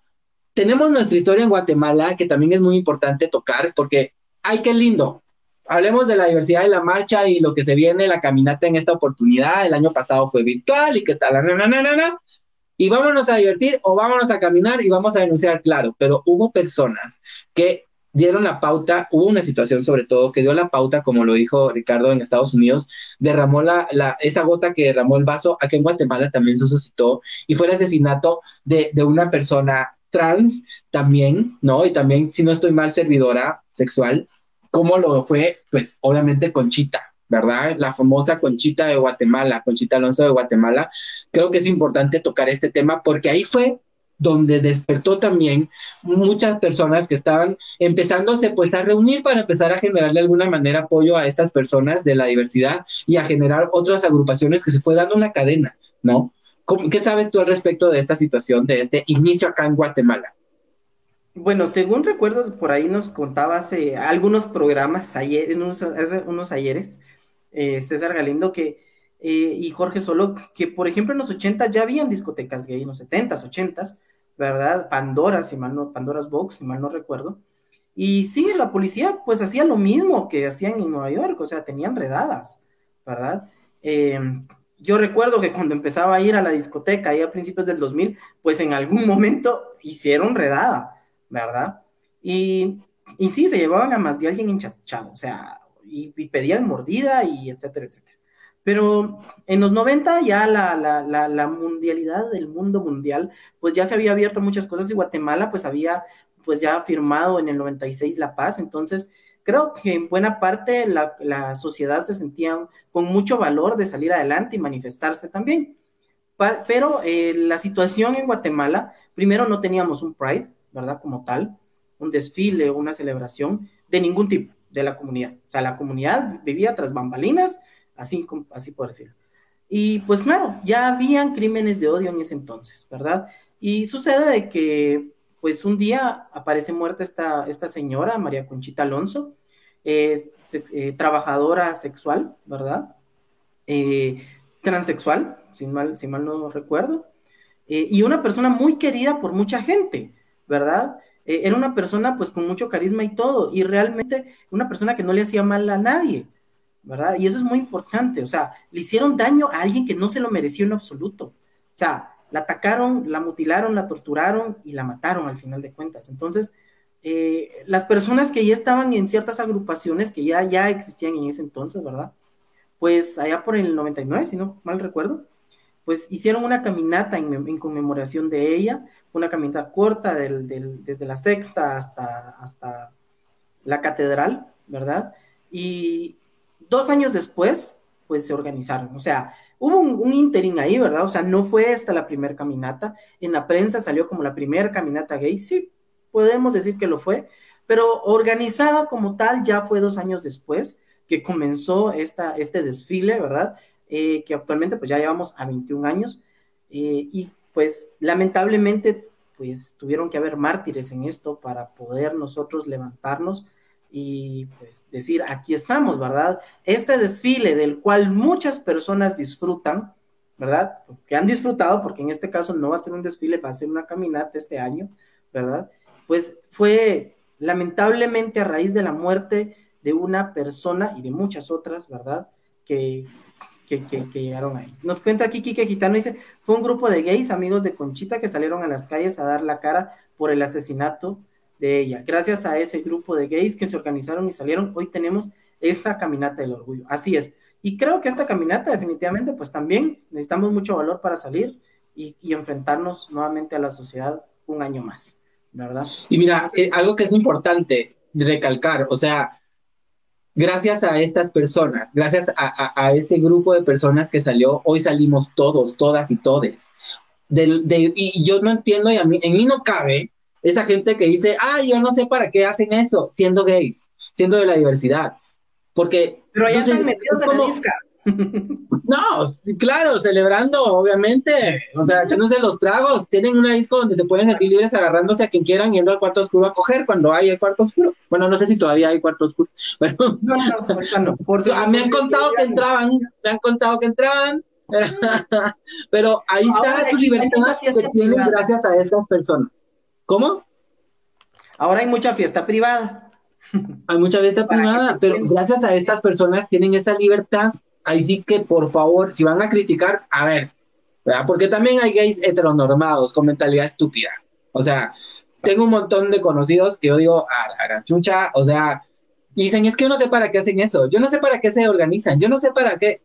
tenemos nuestra historia en Guatemala que también es muy importante tocar porque, ay, qué lindo. Hablemos de la diversidad de la marcha y lo que se viene, la caminata en esta oportunidad. El año pasado fue virtual y qué tal, y vámonos a divertir o vámonos a caminar y vamos a denunciar, claro, pero hubo personas que dieron la pauta, hubo una situación sobre todo que dio la pauta, como lo dijo Ricardo en Estados Unidos, derramó la, la, esa gota que derramó el vaso, aquí en Guatemala también se suscitó, y fue el asesinato de, de una persona trans también, ¿no? Y también, si no estoy mal, servidora sexual, como lo fue, pues obviamente Conchita, ¿verdad? La famosa Conchita de Guatemala, Conchita Alonso de Guatemala. Creo que es importante tocar este tema porque ahí fue donde despertó también muchas personas que estaban empezándose pues a reunir para empezar a generar de alguna manera apoyo a estas personas de la diversidad y a generar otras agrupaciones que se fue dando una cadena, ¿no? ¿Qué sabes tú al respecto de esta situación, de este inicio acá en Guatemala? Bueno, según recuerdo, por ahí nos contaba hace algunos programas, ayer, unos, unos ayeres, eh, César Galindo, que eh, y Jorge Solo, que por ejemplo en los 80 ya habían discotecas gay, en los 70s, 80s, ¿verdad? Pandora, si mal no, Pandora's Box, si mal no recuerdo. Y sí, la policía pues hacía lo mismo que hacían en Nueva York, o sea, tenían redadas, ¿verdad? Em, yo recuerdo que cuando empezaba a ir a la discoteca, ahí a principios del 2000, pues en algún <laughs> momento hicieron redada, ¿verdad? Y, y sí, se llevaban a más de alguien enchachado, o sea, y pedían mordida y etcétera, etcétera. Pero en los 90 ya la, la, la, mundialidad del mundo mundial, pues ya se había abierto muchas cosas y Guatemala pues había pues ya firmado en el 96 la paz, entonces creo que en buena parte la, la sociedad se sentía con mucho valor de salir adelante y manifestarse también. Pero eh, la situación en Guatemala, primero no teníamos un Pride, ¿verdad? Como tal, un desfile, una celebración de ningún tipo de la comunidad. O sea, la comunidad vivía tras bambalinas, así, así por decirlo. Y pues claro, ya habían crímenes de odio en ese entonces, ¿verdad? Y sucede de que, pues un día aparece muerta esta, esta señora, María Conchita Alonso, eh, trabajadora sexual, ¿verdad? Eh, transexual, si mal, si mal no recuerdo, eh, y una persona muy querida por mucha gente, ¿verdad? era una persona pues con mucho carisma y todo, y realmente una persona que no le hacía mal a nadie, ¿verdad? Y eso es muy importante, o sea, le hicieron daño a alguien que no se lo mereció en absoluto. O sea, la atacaron, la mutilaron, la torturaron y la mataron al final de cuentas. Entonces, eh, las personas que ya estaban en ciertas agrupaciones que ya, ya existían en ese entonces, ¿verdad? Pues allá por el 99, si no mal recuerdo, pues hicieron una caminata en, conmemoración de ella. Fue una caminata corta desde la sexta hasta, hasta la catedral, ¿verdad? Y, dos años después, pues se organizaron. O sea, hubo un, un interín ahí, ¿verdad? O sea, no fue hasta la primera caminata. En la prensa salió como la primera caminata gay. Sí, podemos decir que lo fue, pero organizada como tal ya fue dos años después que comenzó esta, este desfile, ¿verdad? Eh, que actualmente pues ya llevamos a 21 años eh, y pues lamentablemente pues tuvieron que haber mártires en esto para poder nosotros levantarnos y pues decir, aquí estamos, ¿verdad? Este desfile del cual muchas personas disfrutan, ¿verdad? Que han disfrutado, porque en este caso no va a ser un desfile, va a ser una caminata este año, ¿verdad? Pues fue lamentablemente a raíz de la muerte de una persona y de muchas otras, ¿verdad? Que, que, llegaron ahí. Nos cuenta aquí Kike Gitano, dice, fue un grupo de gays, amigos de Conchita, que salieron a las calles a dar la cara por el asesinato de ella. Gracias a ese grupo de gays que se organizaron y salieron, hoy tenemos esta caminata del orgullo. Así es. Y creo que esta caminata definitivamente, pues también necesitamos mucho valor para salir y, enfrentarnos nuevamente a la sociedad un año más, ¿verdad? Y mira, eh, algo que es importante recalcar, o sea, gracias a estas personas, gracias a, este grupo de personas que salió, hoy salimos todos, todas y todes. y yo no entiendo, y a mí, en mí no cabe esa gente que dice, ay, yo no sé para qué hacen eso, siendo gays, siendo de la diversidad. Porque. Pero ya están metidos en la disca. <laughs> No, claro, celebrando, obviamente, o sea, echándose los tragos, tienen una disco donde se pueden sentir libres agarrándose a quien quieran yendo al cuarto oscuro a coger cuando hay el cuarto oscuro. Bueno, no sé si todavía hay cuarto oscuro, <laughs> pero no, no, no, por <laughs> me han contado que entraban, me han contado que entraban, pero ahí está su libertad que tienen gracias a estas personas. ¿Cómo? Ahora hay mucha fiesta privada. Hay mucha fiesta privada, pero gracias a estas personas tienen esa libertad. Ahí sí que, por favor, si van a criticar, a ver, porque también hay gays heteronormados con mentalidad estúpida. O sea, tengo un montón de conocidos que yo digo, a la chucha, o sea, y dicen, es que yo no sé para qué hacen eso, yo no sé para qué se organizan, yo no sé para qué,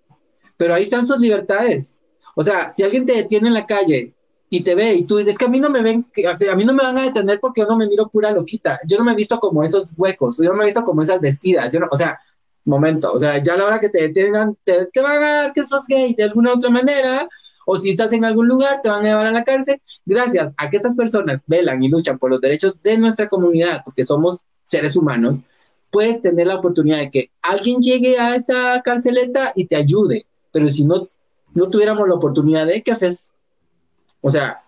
pero ahí están sus libertades. O sea, si alguien te detiene en la calle y te ve y tú dices, es que a mí no me ven, a mí no me van a detener porque yo no me miro pura loquita, yo no me he visto como esos huecos, yo no me he visto como esas vestidas, yo no, o sea, momento, o sea, ya a la hora que te detengan, te, van a dar que sos gay de alguna otra manera, o si estás en algún lugar, te van a llevar a la cárcel, gracias a que estas personas velan y luchan por los derechos de nuestra comunidad, porque somos seres humanos, puedes tener la oportunidad de que alguien llegue a esa carceleta y te ayude, pero si no, no tuviéramos la oportunidad de, ¿qué haces? O sea,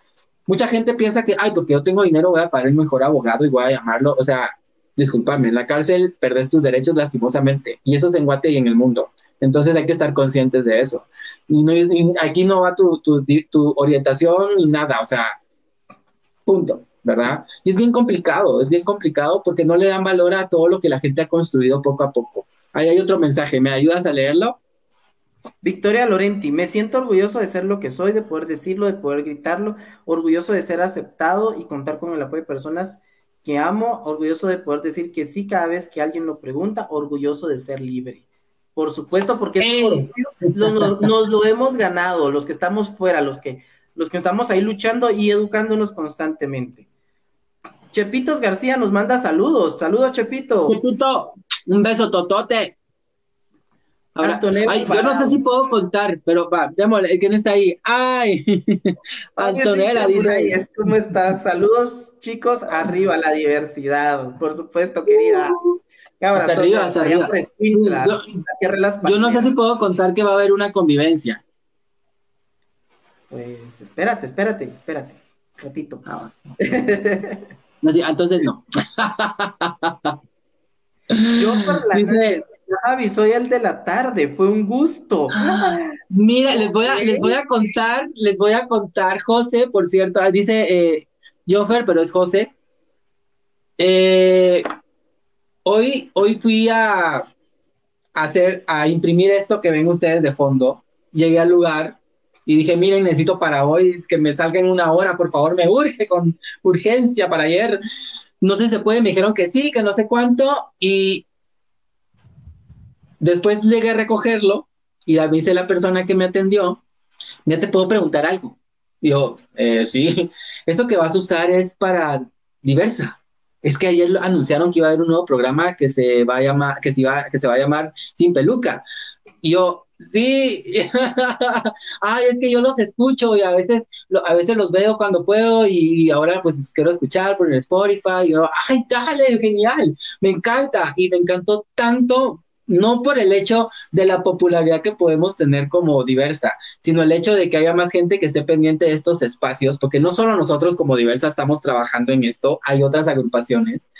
mucha gente piensa que, ay, porque yo tengo dinero voy a pagar el mejor abogado y voy a llamarlo. O sea, discúlpame, en la cárcel perdes tus derechos lastimosamente. Y eso es en Guate y en el mundo. Entonces hay que estar conscientes de eso. Y, no, aquí no va tu, tu, tu, orientación ni nada, o sea, punto, ¿verdad? Y es bien complicado, es bien complicado porque no le dan valor a todo lo que la gente ha construido poco a poco. Ahí hay otro mensaje, ¿me ayudas a leerlo? Victoria Lorenti, me siento orgulloso de ser lo que soy, de poder decirlo, de poder gritarlo, orgulloso de ser aceptado y contar con el apoyo de personas que amo, orgulloso de poder decir que sí cada vez que alguien lo pregunta, orgulloso de ser libre. por supuesto, porque lo- nos, nos lo hemos ganado, los que estamos fuera, los que, los que estamos ahí luchando y educándonos constantemente. Chepitos García nos manda saludos. Saludos, Chepito. Chepito, un beso totote. Ahora, Antonella ay, yo no sé si puedo contar, pero va, démosle, ¿quién está ahí? Ay, <laughs> Antonella dice, ¿Cómo estás? Saludos, chicos, arriba la diversidad, por supuesto, querida. Cabras, Hasta arriba, hasta arriba. Yo- yo no sé si puedo contar que va a haber una convivencia. Pues espérate, espérate, espérate. Ratito. Ah, <laughs> no, sí, entonces no. Yo por la <laughs> Dice- noche, Javi, soy el de la tarde, fue un gusto. Mira, les voy a, les voy a contar, les voy a contar, José, por cierto, ah, dice eh, Joffer, pero es José. Eh, hoy, hoy fui a, a hacer, a imprimir esto que ven ustedes de fondo. Llegué al lugar y dije, miren, necesito para hoy que me salga en una hora, por favor, me urge con urgencia para ayer. No sé si se puede, me dijeron que sí, que no sé cuánto, y después llegué a recogerlo y a dice la persona que me atendió, ya te puedo preguntar algo. Yo, eh, sí, <laughs> eso que vas a usar es para diversa. Es que ayer anunciaron que iba a haber un nuevo programa que se va a llamar, que se va, que se va a llamar Sin Peluca. Y yo, sí, <laughs> ay, es que yo los escucho y a veces, a veces los veo cuando puedo y, ahora pues quiero escuchar por el Spotify. Y yo, ay, dale, genial, me encanta y me encantó tanto, no por el hecho de la popularidad que podemos tener como diversa, sino el hecho de que haya más gente que esté pendiente de estos espacios, porque no solo nosotros como diversa estamos trabajando en esto, hay otras agrupaciones,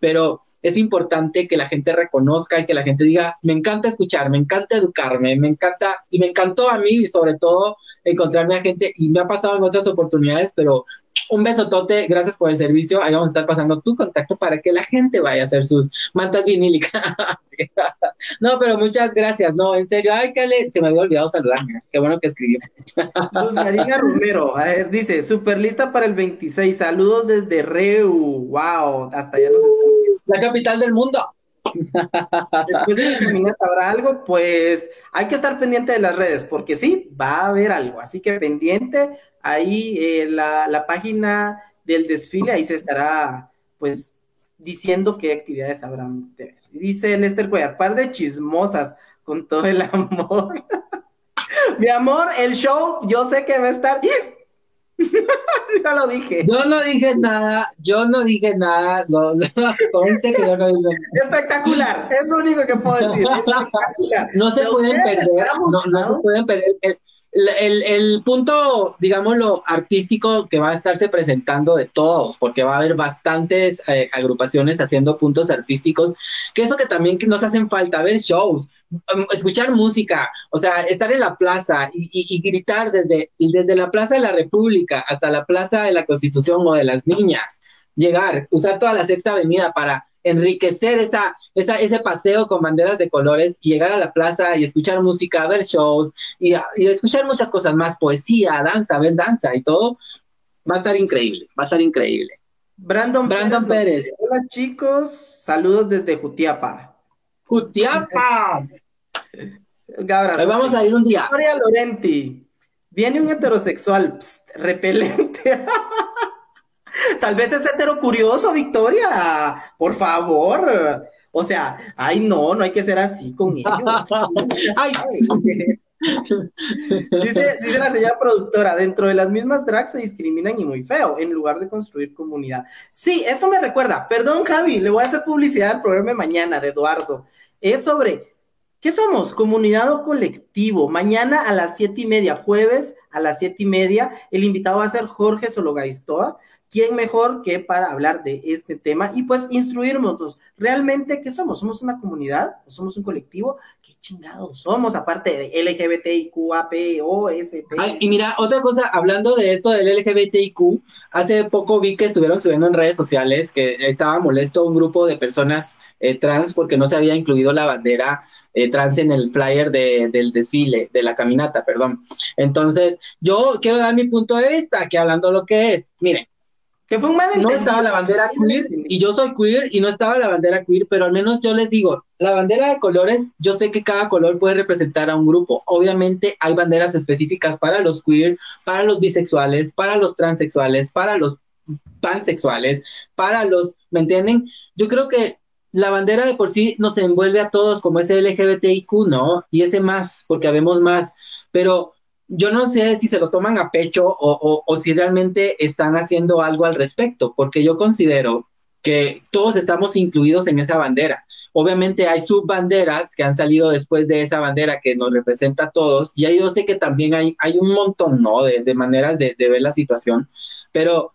pero es importante que la gente reconozca y que la gente diga, me encanta escuchar, me encanta educarme, me encanta, y me encantó a mí, sobre todo, encontrarme a gente, y me ha pasado en otras oportunidades, pero un besotote, gracias por el servicio, ahí vamos a estar pasando tu contacto para que la gente vaya a hacer sus mantas vinílicas. <laughs> no, pero muchas gracias, no, en serio, ay, Cale, se me había olvidado saludarme, qué bueno que escribió. <laughs> Luz Marina Romero, a ver, dice, super lista para el 26, saludos desde Reu, wow, hasta allá nos están. La capital del mundo. Después de la caminata, ¿habrá algo? Pues hay que estar pendiente de las redes, porque sí, va a haber algo, así que pendiente, ahí eh, la, la página del desfile, ahí se estará, pues, diciendo qué actividades habrán de ver. Dice Lester Cuellar, par de chismosas, con todo el amor. <laughs> Mi amor, el show, yo sé que va a estar. <laughs> ya lo dije. Yo no dije nada, yo no dije nada, no, <laughs> conste que yo no dije nada. Espectacular, es lo único que puedo decir. Espectacular. <laughs> No se pueden perder, no, no se pueden perder. El, el, el punto, digámoslo, artístico que va a estarse presentando de todos, porque va a haber bastantes eh, agrupaciones haciendo puntos artísticos, que eso que también nos hacen falta, ver shows, escuchar música, o sea, estar en la plaza y, y- y gritar desde, y desde la Plaza de la República hasta la Plaza de la Constitución o de las Niñas, llegar, usar toda la Sexta Avenida para enriquecer esa, esa, ese paseo con banderas de colores y llegar a la plaza y escuchar música, ver shows y, y escuchar muchas cosas más, poesía, danza, ver danza y todo, va a estar increíble, va a estar increíble. Brandon, Brandon Pérez. Hola chicos, saludos desde Jutiapa. ¡Jutiapa! Gabras. Ahí vamos a ir un día. Victoria Lorenti. Viene un heterosexual pst, repelente. <laughs> Tal vez es hetero curioso, Victoria. Por favor. O sea, ay, no, no hay que ser así con <laughs> ellos. Ay. <laughs> dice, dice la señora productora, dentro de las mismas drags se discriminan y muy feo, en lugar de construir comunidad. Sí, esto me recuerda, perdón Javi, le voy a hacer publicidad al programa de mañana de Eduardo. Es sobre, ¿qué somos? ¿Comunidad o colectivo? Mañana a las siete y media, jueves a las siete y media, el invitado va a ser Jorge Sologaistoa. ¿Quién mejor que para hablar de este tema y pues instruirnos realmente qué somos? ¿Somos una comunidad o somos un colectivo? ¿Qué chingados somos aparte de LGBTIQAPOST? Ay, y mira, otra cosa, hablando de esto del LGBTIQ, hace poco vi que estuvieron subiendo en redes sociales que estaba molesto un grupo de personas eh, trans porque no se había incluido la bandera eh, trans en el flyer de- del desfile, de la caminata, perdón. Entonces, yo quiero dar mi punto de vista, que hablando lo que es, miren, Que fue un No estaba la bandera queer y yo soy queer y no estaba la bandera queer, pero al menos yo les digo, la bandera de colores, yo sé que cada color puede representar a un grupo. Obviamente hay banderas específicas para los queer, para los bisexuales, para los transexuales, para los pansexuales, para los, ¿me entienden? Yo creo que la bandera de por sí nos envuelve a todos como ese LGBTIQ, ¿no? Y ese más, porque habemos más, pero yo no sé si se lo toman a pecho o, si realmente están haciendo algo al respecto, porque yo considero que todos estamos incluidos en esa bandera. Obviamente hay subbanderas que han salido después de esa bandera que nos representa a todos, y ahí yo sé que también hay, hay un montón, ¿no? De, maneras de, ver la situación, pero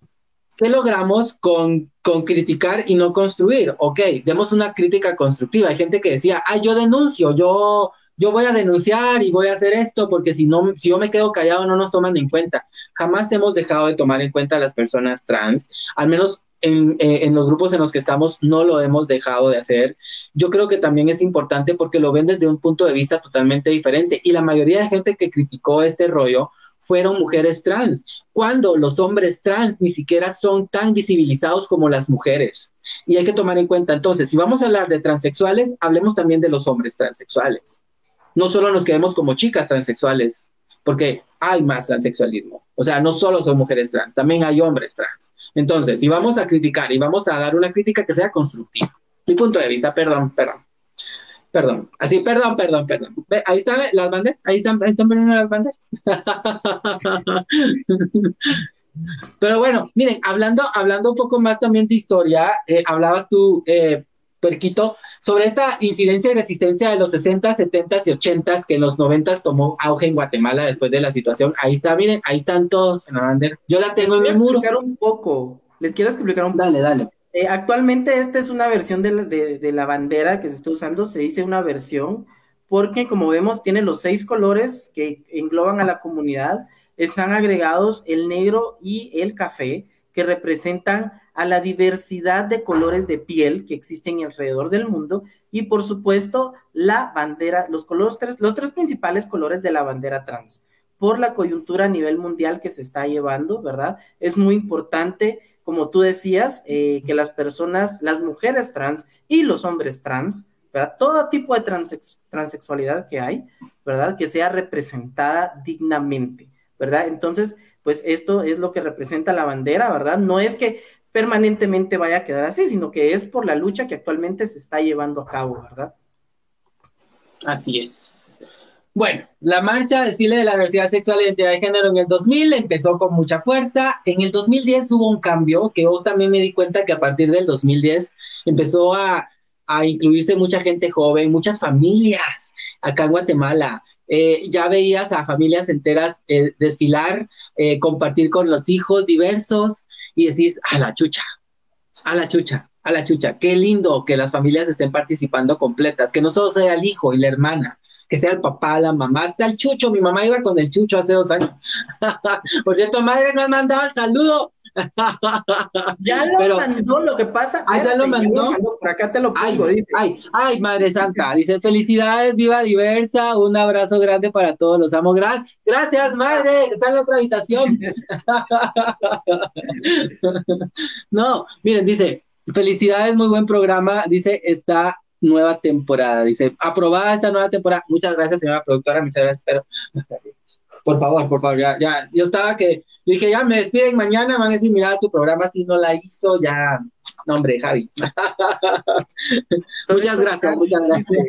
¿qué logramos con, con, criticar y no construir? Ok, demos una crítica constructiva. Hay gente que decía, ah, yo denuncio, yo yo voy a denunciar y voy a hacer esto porque si no, si yo me quedo callado no nos toman en cuenta. Jamás hemos dejado de tomar en cuenta a las personas trans, al menos en, eh, en, los grupos en los que estamos no lo hemos dejado de hacer. Yo creo que también es importante porque lo ven desde un punto de vista totalmente diferente y la mayoría de gente que criticó este rollo fueron mujeres trans, cuando los hombres trans ni siquiera son tan visibilizados como las mujeres. Y hay que tomar en cuenta, entonces, si vamos a hablar de transexuales, hablemos también de los hombres transexuales no solo nos quedemos como chicas transexuales, porque hay más transexualismo. O sea, no solo son mujeres trans, también hay hombres trans. Entonces, si vamos a criticar y vamos a dar una crítica que sea constructiva, mi punto de vista, perdón, perdón. Perdón, así, perdón, perdón, perdón. ahí están las banderas, ahí están, ahí están las banderas. <laughs> Pero bueno, miren, hablando, hablando un poco más también de historia, eh, hablabas tú, eh, Perquito, sobre esta incidencia y resistencia de los 60, 70 y 80 que en los 90 tomó auge en Guatemala después de la situación. Ahí está, miren, ahí están todos en la bandera. Yo la tengo en mi muro. un poco. Les quiero explicar un poco. Dale, dale. Eh, actualmente esta es una versión de la, de la bandera que se está usando, se dice una versión, porque como vemos tiene los seis colores que engloban a la comunidad, están agregados el negro y el café, que representan a la diversidad de colores de piel que existen alrededor del mundo y por supuesto la bandera, los colores tres, los tres principales colores de la bandera trans. Por la coyuntura a nivel mundial que se está llevando, ¿verdad? Es muy importante, como tú decías, eh, que las personas, las mujeres trans y los hombres trans, ¿verdad? Todo tipo de transexualidad que hay, ¿verdad? Que sea representada dignamente, ¿verdad? Entonces, pues esto es lo que representa la bandera, ¿verdad? No es que permanentemente vaya a quedar así, sino que es por la lucha que actualmente se está llevando a cabo, ¿verdad? Así es. Bueno, la marcha desfile de la diversidad sexual e identidad de género en el 2000 empezó con mucha fuerza. En el 2010 hubo un cambio que yo también me di cuenta que a partir del 2010 empezó a, a incluirse mucha gente joven, muchas familias acá en Guatemala. Eh, ya veías a familias enteras eh, desfilar, eh, compartir con los hijos diversos y decís, a la chucha, a la chucha, a la chucha, qué lindo que las familias estén participando completas, que no solo sea el hijo y la hermana, que sea el papá, la mamá, hasta el chucho, mi mamá iba con el chucho hace dos años. <laughs> Por cierto, madre, no ha mandado el saludo. <laughs> ya lo mandó, lo que pasa. Ah, ya lo mandó. Por acá te lo pongo, ay, Ay, ay, Madre Santa. Dice, felicidades, viva diversa. Un abrazo grande para todos. Los amo. Gracias, gracias, madre. Está en la otra habitación. <laughs> no, miren, dice, felicidades, muy buen programa. Dice, esta nueva temporada. Dice, aprobada esta nueva temporada. Muchas gracias, señora productora. Muchas gracias, pero <laughs> por favor, por favor, ya, ya, yo estaba que dije, ya me despiden mañana, van a decir, mira, tu programa si no la hizo, ya, no, hombre, Javi. <laughs> muchas gracias, muchas gracias.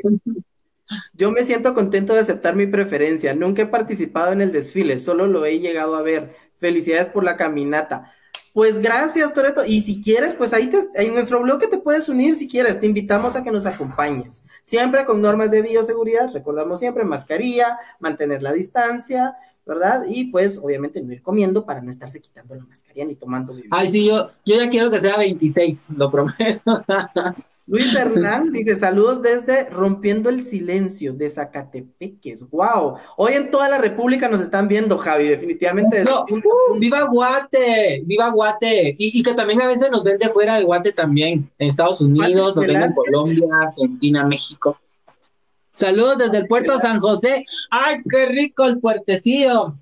Yo me siento contento de aceptar mi preferencia. Nunca he participado en el desfile, solo lo he llegado a ver. Felicidades por la caminata. Pues gracias, Toreto. Y si quieres, pues ahí en nuestro bloque te puedes unir si quieres. Te invitamos a que nos acompañes. Siempre con normas de bioseguridad. Recordamos siempre mascarilla, mantener la distancia, ¿verdad? Y pues obviamente no ir comiendo para no estarse quitando la mascarilla ni tomando Ay, sí, yo, yo ya quiero que sea 26, lo prometo. <laughs> Luis Hernán dice saludos desde Rompiendo el Silencio de Zacatepeques. Wow. Hoy en toda la República nos están viendo, Javi, definitivamente. Uh, viva Guate, viva Guate. Y, que también a veces nos ven de fuera de Guate también, en Estados Unidos, nos ven en Colombia, Argentina, México. Saludos desde el puerto San José. ¡Ay, qué rico el puertecillo!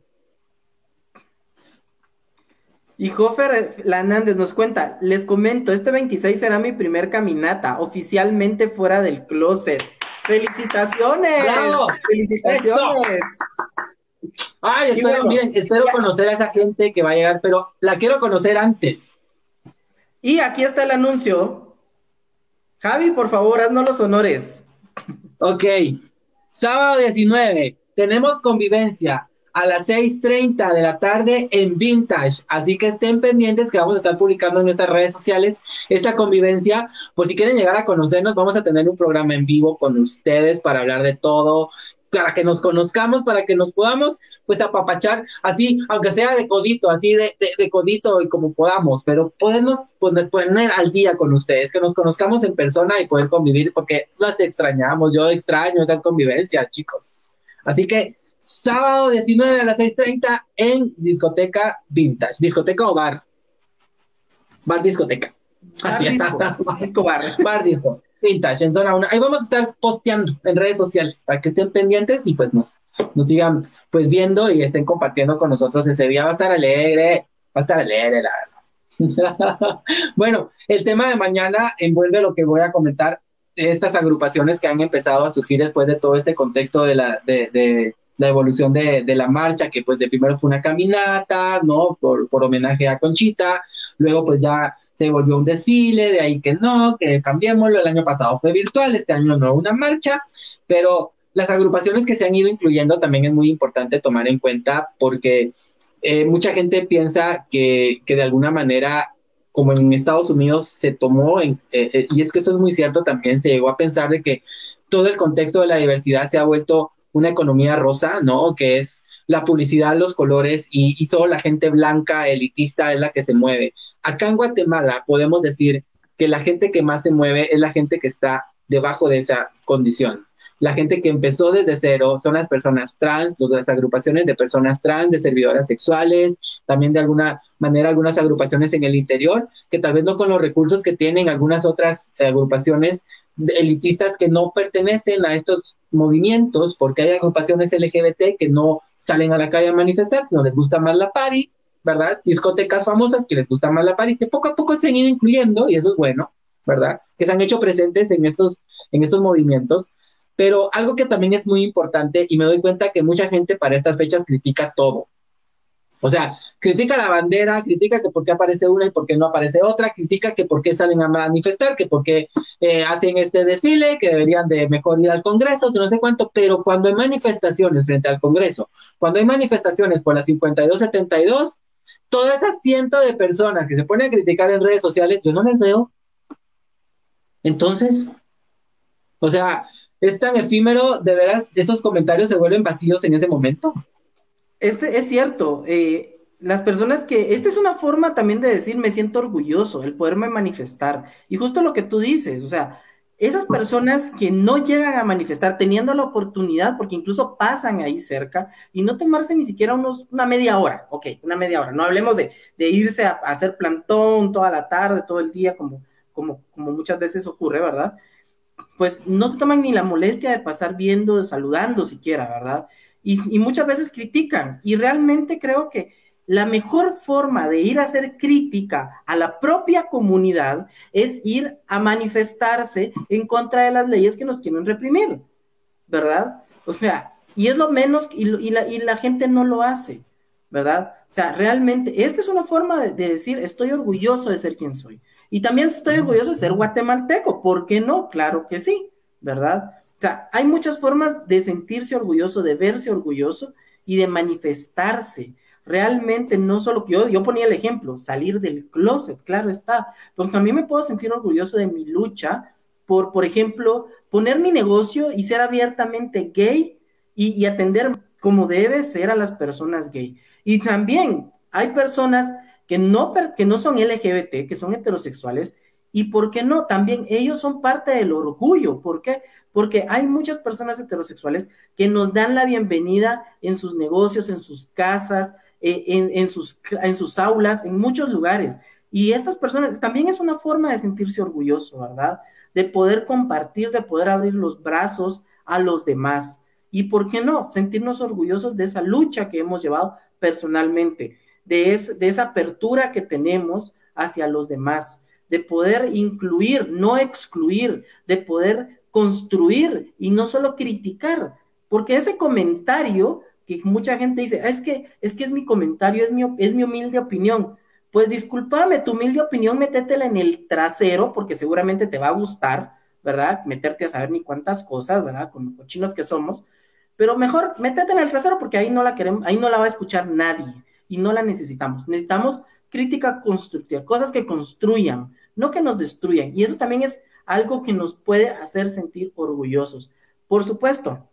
Y Jofer Hernández nos cuenta, les comento, este 26 será mi primer caminata, oficialmente fuera del closet. ¡Felicitaciones! ¡Felicitaciones! Ay, espero, miren, espero conocer a esa gente que va a llegar, pero la quiero conocer antes. Y aquí está el anuncio. Javi, por favor, haznos los honores. Ok, sábado 19, tenemos convivencia a las 6.30 de la tarde en Vintage. Así que estén pendientes que vamos a estar publicando en nuestras redes sociales esta convivencia. Por si quieren llegar a conocernos, vamos a tener un programa en vivo con ustedes para hablar de todo, para que nos conozcamos, para que nos podamos pues apapachar así, aunque sea de codito, así de, de, codito y como podamos, pero podemos poner, poner, al día con ustedes, que nos conozcamos en persona y poder convivir, porque las extrañamos, yo extraño esas convivencias, chicos. Así que sábado 19 a las 6.30 en discoteca vintage, discoteca o bar. Bar discoteca. Así está. <laughs> Disco, bar. Bar disco. Vintage en zona 1. Ahí vamos a estar posteando en redes sociales para que estén pendientes y pues nos, nos sigan pues viendo y estén compartiendo con nosotros ese día. Va a estar alegre, va a estar alegre, la verdad. <laughs> bueno, el tema de mañana envuelve lo que voy a comentar de estas agrupaciones que han empezado a surgir después de todo este contexto de la, de, de la evolución de, de, la marcha, que pues de primero fue una caminata, ¿no? Por, por homenaje a Conchita, luego pues ya se volvió un desfile, de ahí que no, que cambiémoslo, el año pasado fue virtual, este año no una marcha, pero las agrupaciones que se han ido incluyendo también es muy importante tomar en cuenta porque eh, mucha gente piensa que, que, de alguna manera, como en Estados Unidos se tomó, en, eh, eh, y es que eso es muy cierto también, se llegó a pensar de que todo el contexto de la diversidad se ha vuelto una economía rosa, ¿no? Que es la publicidad, los colores y, y solo la gente blanca, elitista es la que se mueve. Acá en Guatemala podemos decir que la gente que más se mueve es la gente que está debajo de esa condición. La gente que empezó desde cero son las personas trans, las agrupaciones de personas trans, de servidoras sexuales, también de alguna manera algunas agrupaciones en el interior, que tal vez no con los recursos que tienen algunas otras agrupaciones elitistas que no pertenecen a estos movimientos, porque hay agrupaciones LGBT que no salen a la calle a manifestar, no les gusta más la party, ¿verdad? Discotecas famosas que les gusta más la party, que poco a poco se han ido incluyendo, y eso es bueno, ¿verdad? Que se han hecho presentes en estos, en estos movimientos. Pero algo que también es muy importante, y me doy cuenta que mucha gente para estas fechas critica todo. O sea, critica la bandera, critica que por qué aparece una y por qué no aparece otra, critica que por qué salen a manifestar, que por qué eh, hacen este desfile, que deberían de mejor ir al Congreso, que no sé cuánto, pero cuando hay manifestaciones frente al Congreso, cuando hay manifestaciones por la 5272, toda esa ciento de personas que se ponen a criticar en redes sociales, yo no les veo. Entonces, o sea, es tan efímero, de veras, esos comentarios se vuelven vacíos en ese momento. Este es cierto. Eh, las personas que, esta es una forma también de decir, me siento orgulloso, el poderme manifestar. Y justo lo que tú dices, o sea, esas personas que no llegan a manifestar teniendo la oportunidad, porque incluso pasan ahí cerca, y no tomarse ni siquiera unos, una media hora, ok, una media hora, no hablemos de, de irse a, hacer plantón toda la tarde, todo el día, como, como, como muchas veces ocurre, ¿verdad? Pues no se toman ni la molestia de pasar viendo, saludando siquiera, ¿verdad? Y muchas veces critican, y realmente creo que la mejor forma de ir a hacer crítica a la propia comunidad es ir a manifestarse en contra de las leyes que nos quieren reprimir, ¿verdad? O sea, y es lo menos, y, y, la, y la, gente no lo hace, ¿verdad? O sea, realmente, esta es una forma de, de, decir, estoy orgulloso de ser quien soy. Y también estoy orgulloso de ser guatemalteco, ¿por qué no? Claro que sí, ¿verdad? O sea, hay muchas formas de sentirse orgulloso, de verse orgulloso y de manifestarse realmente no solo, yo, yo ponía el ejemplo, salir del closet, claro está, porque a mí me puedo sentir orgulloso de mi lucha por, por ejemplo, poner mi negocio y ser abiertamente gay y, y atender como debe ser a las personas gay. Y también hay personas que no, que no son LGBT, que son heterosexuales, y por qué no, también ellos son parte del orgullo. ¿Por qué? Porque hay muchas personas heterosexuales que nos dan la bienvenida en sus negocios, en sus casas, eh, en, sus, en sus aulas, en muchos lugares. Y estas personas también es una forma de sentirse orgulloso, ¿verdad? De poder compartir, de poder abrir los brazos a los demás. Y por qué no, sentirnos orgullosos de esa lucha que hemos llevado personalmente. de, de esa apertura que tenemos hacia los demás, de poder incluir, no excluir, de poder construir y no solo criticar, porque ese comentario que mucha gente dice, es que es que es mi comentario, es mi, es mi humilde opinión. Pues discúlpame, tu humilde opinión, métetela en el trasero, porque seguramente te va a gustar, ¿verdad? Meterte a saber ni cuántas cosas, ¿verdad? Con cochinos que somos. Pero mejor métete en el trasero porque ahí no la queremos, ahí no la va a escuchar nadie y no la necesitamos. Necesitamos crítica constructiva, cosas que construyan, no que nos destruyan. Y eso también es algo que nos puede hacer sentir orgullosos. Por supuesto,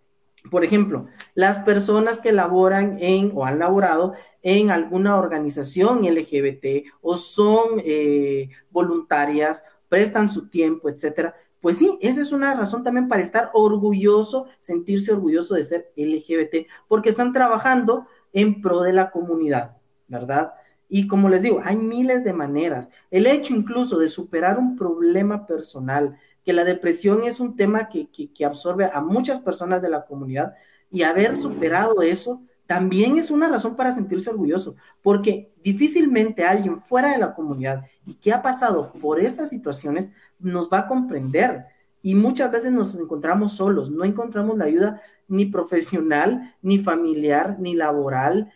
por ejemplo, las personas que laboran en o han laborado en alguna organización LGBT o son eh, voluntarias, prestan su tiempo, etcétera. Pues sí, esa es una razón también para estar orgulloso, sentirse orgulloso de ser LGBT, porque están trabajando en pro de la comunidad, ¿verdad? Y como les digo, hay miles de maneras. El hecho incluso de superar un problema personal, que la depresión es un tema que, absorbe a muchas personas de la comunidad y haber superado eso también es una razón para sentirse orgulloso, porque difícilmente alguien fuera de la comunidad y que ha pasado por esas situaciones nos va a comprender. Y muchas veces nos encontramos solos, no encontramos la ayuda ni profesional, ni familiar, ni laboral,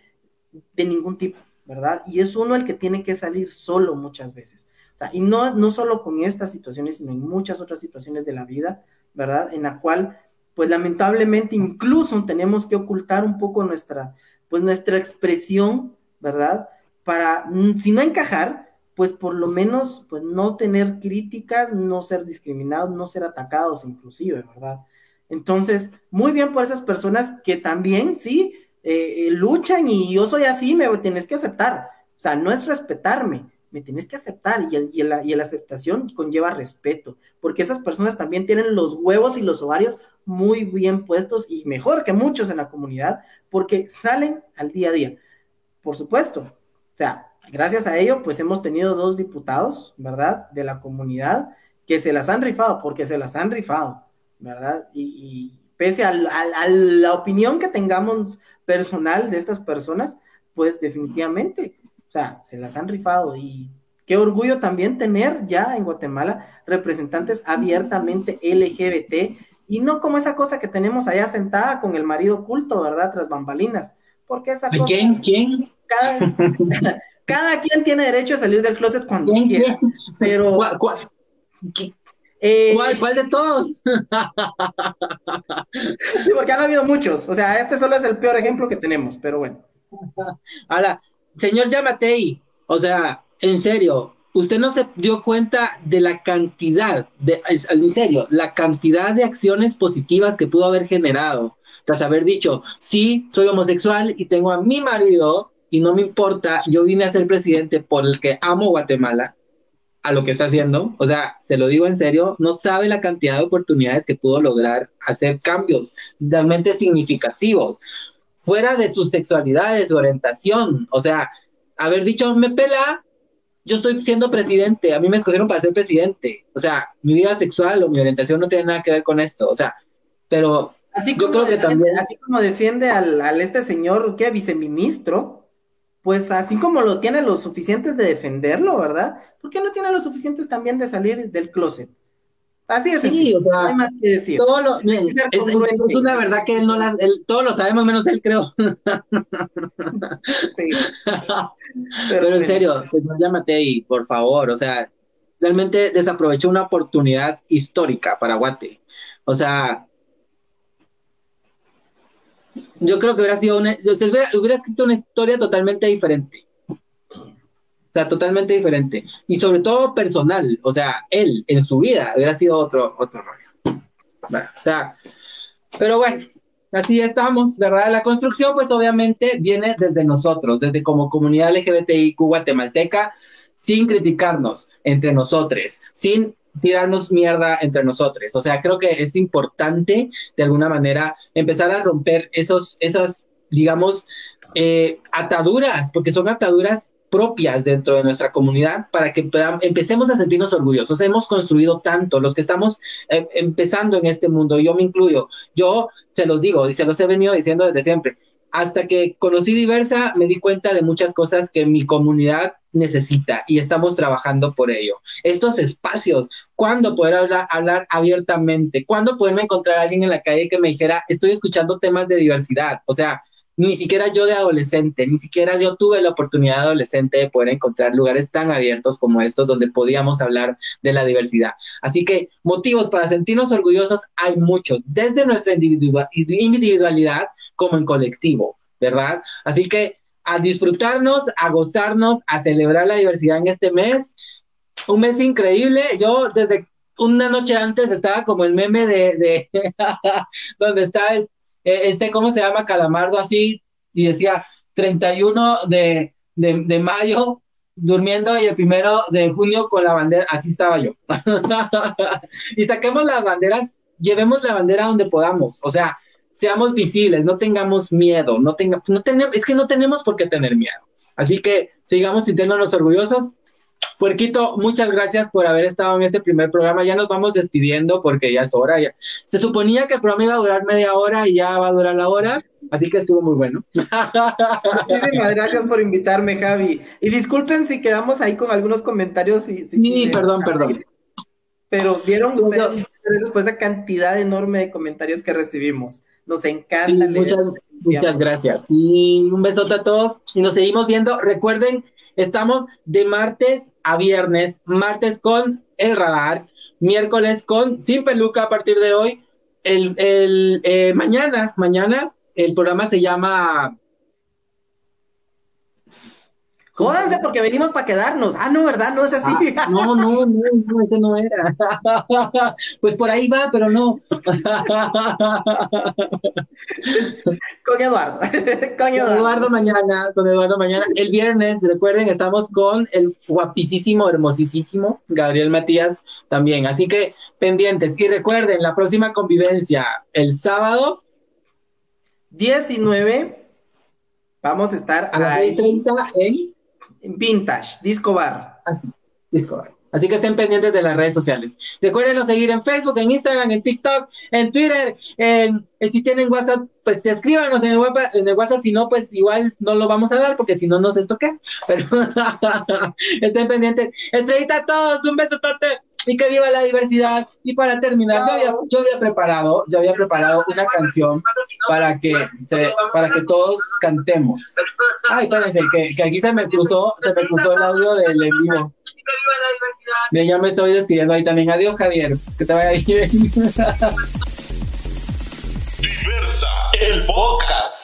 de ningún tipo, ¿verdad? Y es uno el que tiene que salir solo muchas veces y no, no solo con estas situaciones, sino en muchas otras situaciones de la vida, ¿verdad? En la cual, pues lamentablemente incluso tenemos que ocultar un poco nuestra, pues nuestra expresión, ¿verdad? Para, mm, si no encajar, pues por lo menos, pues no tener críticas, no ser discriminados, no ser atacados inclusive, ¿verdad? Entonces, muy bien por esas personas que también, sí, eh, eh, luchan y yo soy así, me tienes que aceptar. O sea, no es respetarme, me tienes que aceptar y, el, y, la, y, la, aceptación conlleva respeto, porque esas personas también tienen los huevos y los ovarios muy bien puestos y mejor que muchos en la comunidad, porque salen al día a día. Por supuesto, o sea, gracias a ello, pues hemos tenido dos diputados, ¿verdad?, de la comunidad que se las han rifado, porque se las han rifado, ¿verdad? Y, pese a la opinión que tengamos personal de estas personas, pues definitivamente o sea, se las han rifado y qué orgullo también tener ya en Guatemala representantes abiertamente LGBT y no como esa cosa que tenemos allá sentada con el marido oculto, ¿verdad? Tras bambalinas. Porque esa cosa... ¿Quién? ¿Quién? <laughs> Cada, quien tiene derecho a salir del closet cuando quiera. Pero... Eh, ¿Cuál, ¿Cuál, de todos? sí, porque han habido muchos. O sea, este solo es el peor ejemplo que tenemos, pero bueno. <laughs> Ahora, señor Yamatei, o sea, en serio, usted no se dio cuenta de la cantidad, de, en serio, la cantidad de acciones positivas que pudo haber generado tras haber dicho, sí, soy homosexual y tengo a mi marido y no me importa, yo vine a ser presidente por el que amo Guatemala, a lo que está haciendo, o sea, se lo digo en serio, no sabe la cantidad de oportunidades que pudo lograr hacer cambios realmente significativos fuera de su sexualidad, de su orientación. O sea, haber dicho, me pela, yo estoy siendo presidente, a mí me escogieron para ser presidente. O sea, mi vida sexual o mi orientación no tiene nada que ver con esto. O sea, pero así yo creo que también... Así como defiende al, al este señor, ¿qué? Viceministro, pues así como lo tiene los suficientes de defenderlo, ¿verdad? ¿Por qué no tiene los suficientes también de salir del closet? Así es. Sí, o sea, no hay más que decir. Todo lo, es, es, una verdad que él no la, él, todos lo sabemos menos él, creo. <laughs> sí. Pero, Pero en serio, señor Yamatei, por favor, o sea, realmente desaprovechó una oportunidad histórica para Guate. O sea, yo creo que hubiera sido una, hubiera, hubiera escrito una historia totalmente diferente. O sea, totalmente diferente. Y sobre todo personal. O sea, él en su vida hubiera sido otro, otro rollo. o sea, pero bueno, así estamos, ¿verdad? La construcción, pues obviamente viene desde nosotros, desde como comunidad LGBTIQ guatemalteca, sin criticarnos entre nosotros, sin tirarnos mierda entre nosotros. O sea, creo que es importante de alguna manera empezar a romper esos, esas, digamos, eh, ataduras, porque son ataduras propias dentro de nuestra comunidad para que empecemos a sentirnos orgullosos. Hemos construido tanto, los que estamos eh, empezando en este mundo, yo me incluyo, yo se los digo y se los he venido diciendo desde siempre, hasta que conocí Diversa, me di cuenta de muchas cosas que mi comunidad necesita y estamos trabajando por ello. Estos espacios, ¿cuándo poder hablar, hablar abiertamente? ¿Cuándo poderme encontrar a alguien en la calle que me dijera, estoy escuchando temas de diversidad? O sea, ni siquiera yo de adolescente, ni siquiera yo tuve la oportunidad de adolescente de poder encontrar lugares tan abiertos como estos donde podíamos hablar de la diversidad. Así que motivos para sentirnos orgullosos hay muchos, desde nuestra individualidad como en colectivo, ¿verdad? Así que a disfrutarnos, a gozarnos, a celebrar la diversidad en este mes. Un mes increíble. Yo desde una noche antes estaba como el meme de, de <laughs> donde está el este, ¿cómo se llama? Calamardo así, y decía 31 de, de, mayo durmiendo y el primero de junio con la bandera, así estaba yo. <laughs> y saquemos las banderas, llevemos la bandera donde podamos, o sea, seamos visibles, no tengamos miedo, no tenga, no tenemos, es que no tenemos por qué tener miedo. Así que sigamos sintiéndonos orgullosos Puerquito, muchas gracias por haber estado en este primer programa. Ya nos vamos despidiendo porque ya es hora. Se suponía que el programa iba a durar media hora y ya va a durar la hora, así que estuvo muy bueno. Muchísimas <laughs> gracias por invitarme, Javi. Y disculpen si quedamos ahí con algunos comentarios. sí, perdón, perdón. Pero vieron ustedes después esa cantidad enorme de comentarios que recibimos. Nos encanta. muchas, muchas gracias. Y un besote a todos y nos seguimos viendo. Recuerden Estamos de martes a viernes, martes con el radar, miércoles con Sin Peluca a partir de hoy. El, el eh, mañana, mañana el programa se llama Jódanse porque venimos para quedarnos. Ah, no, ¿verdad? No es así. Ah, no, no, no, no, ese no era. <laughs> pues por ahí va, pero no. <laughs> con Eduardo. <laughs> con Eduardo. mañana, con Eduardo mañana. El viernes, recuerden, estamos con el guapísimo, hermosísimo Gabriel Matías también. Así que pendientes. Y recuerden, la próxima convivencia, el sábado. 19. Vamos a estar a las 6.30 en Vintage, Disco Bar. Así, Disco Bar. Así que estén pendientes de las redes sociales. Recuerden seguir en Facebook, en Instagram, en TikTok, en Twitter, en, si tienen WhatsApp, pues escríbanos en el, WhatsApp, en el WhatsApp, si no, pues igual no lo vamos a dar porque si no nos estoquea. Pero <laughs> estén pendientes. Estrellita a todos, un beso tote y que viva la diversidad. Y para terminar, yo había, preparado, yo había preparado una canción para que, para que todos cantemos. Ay, espérense, que, que aquí se me cruzó, se me cruzó el audio del en vivo. Bien, ya me estoy despidiendo ahí también. Adiós, Javier. Que te vaya bien. <laughs> Diversa, el podcast.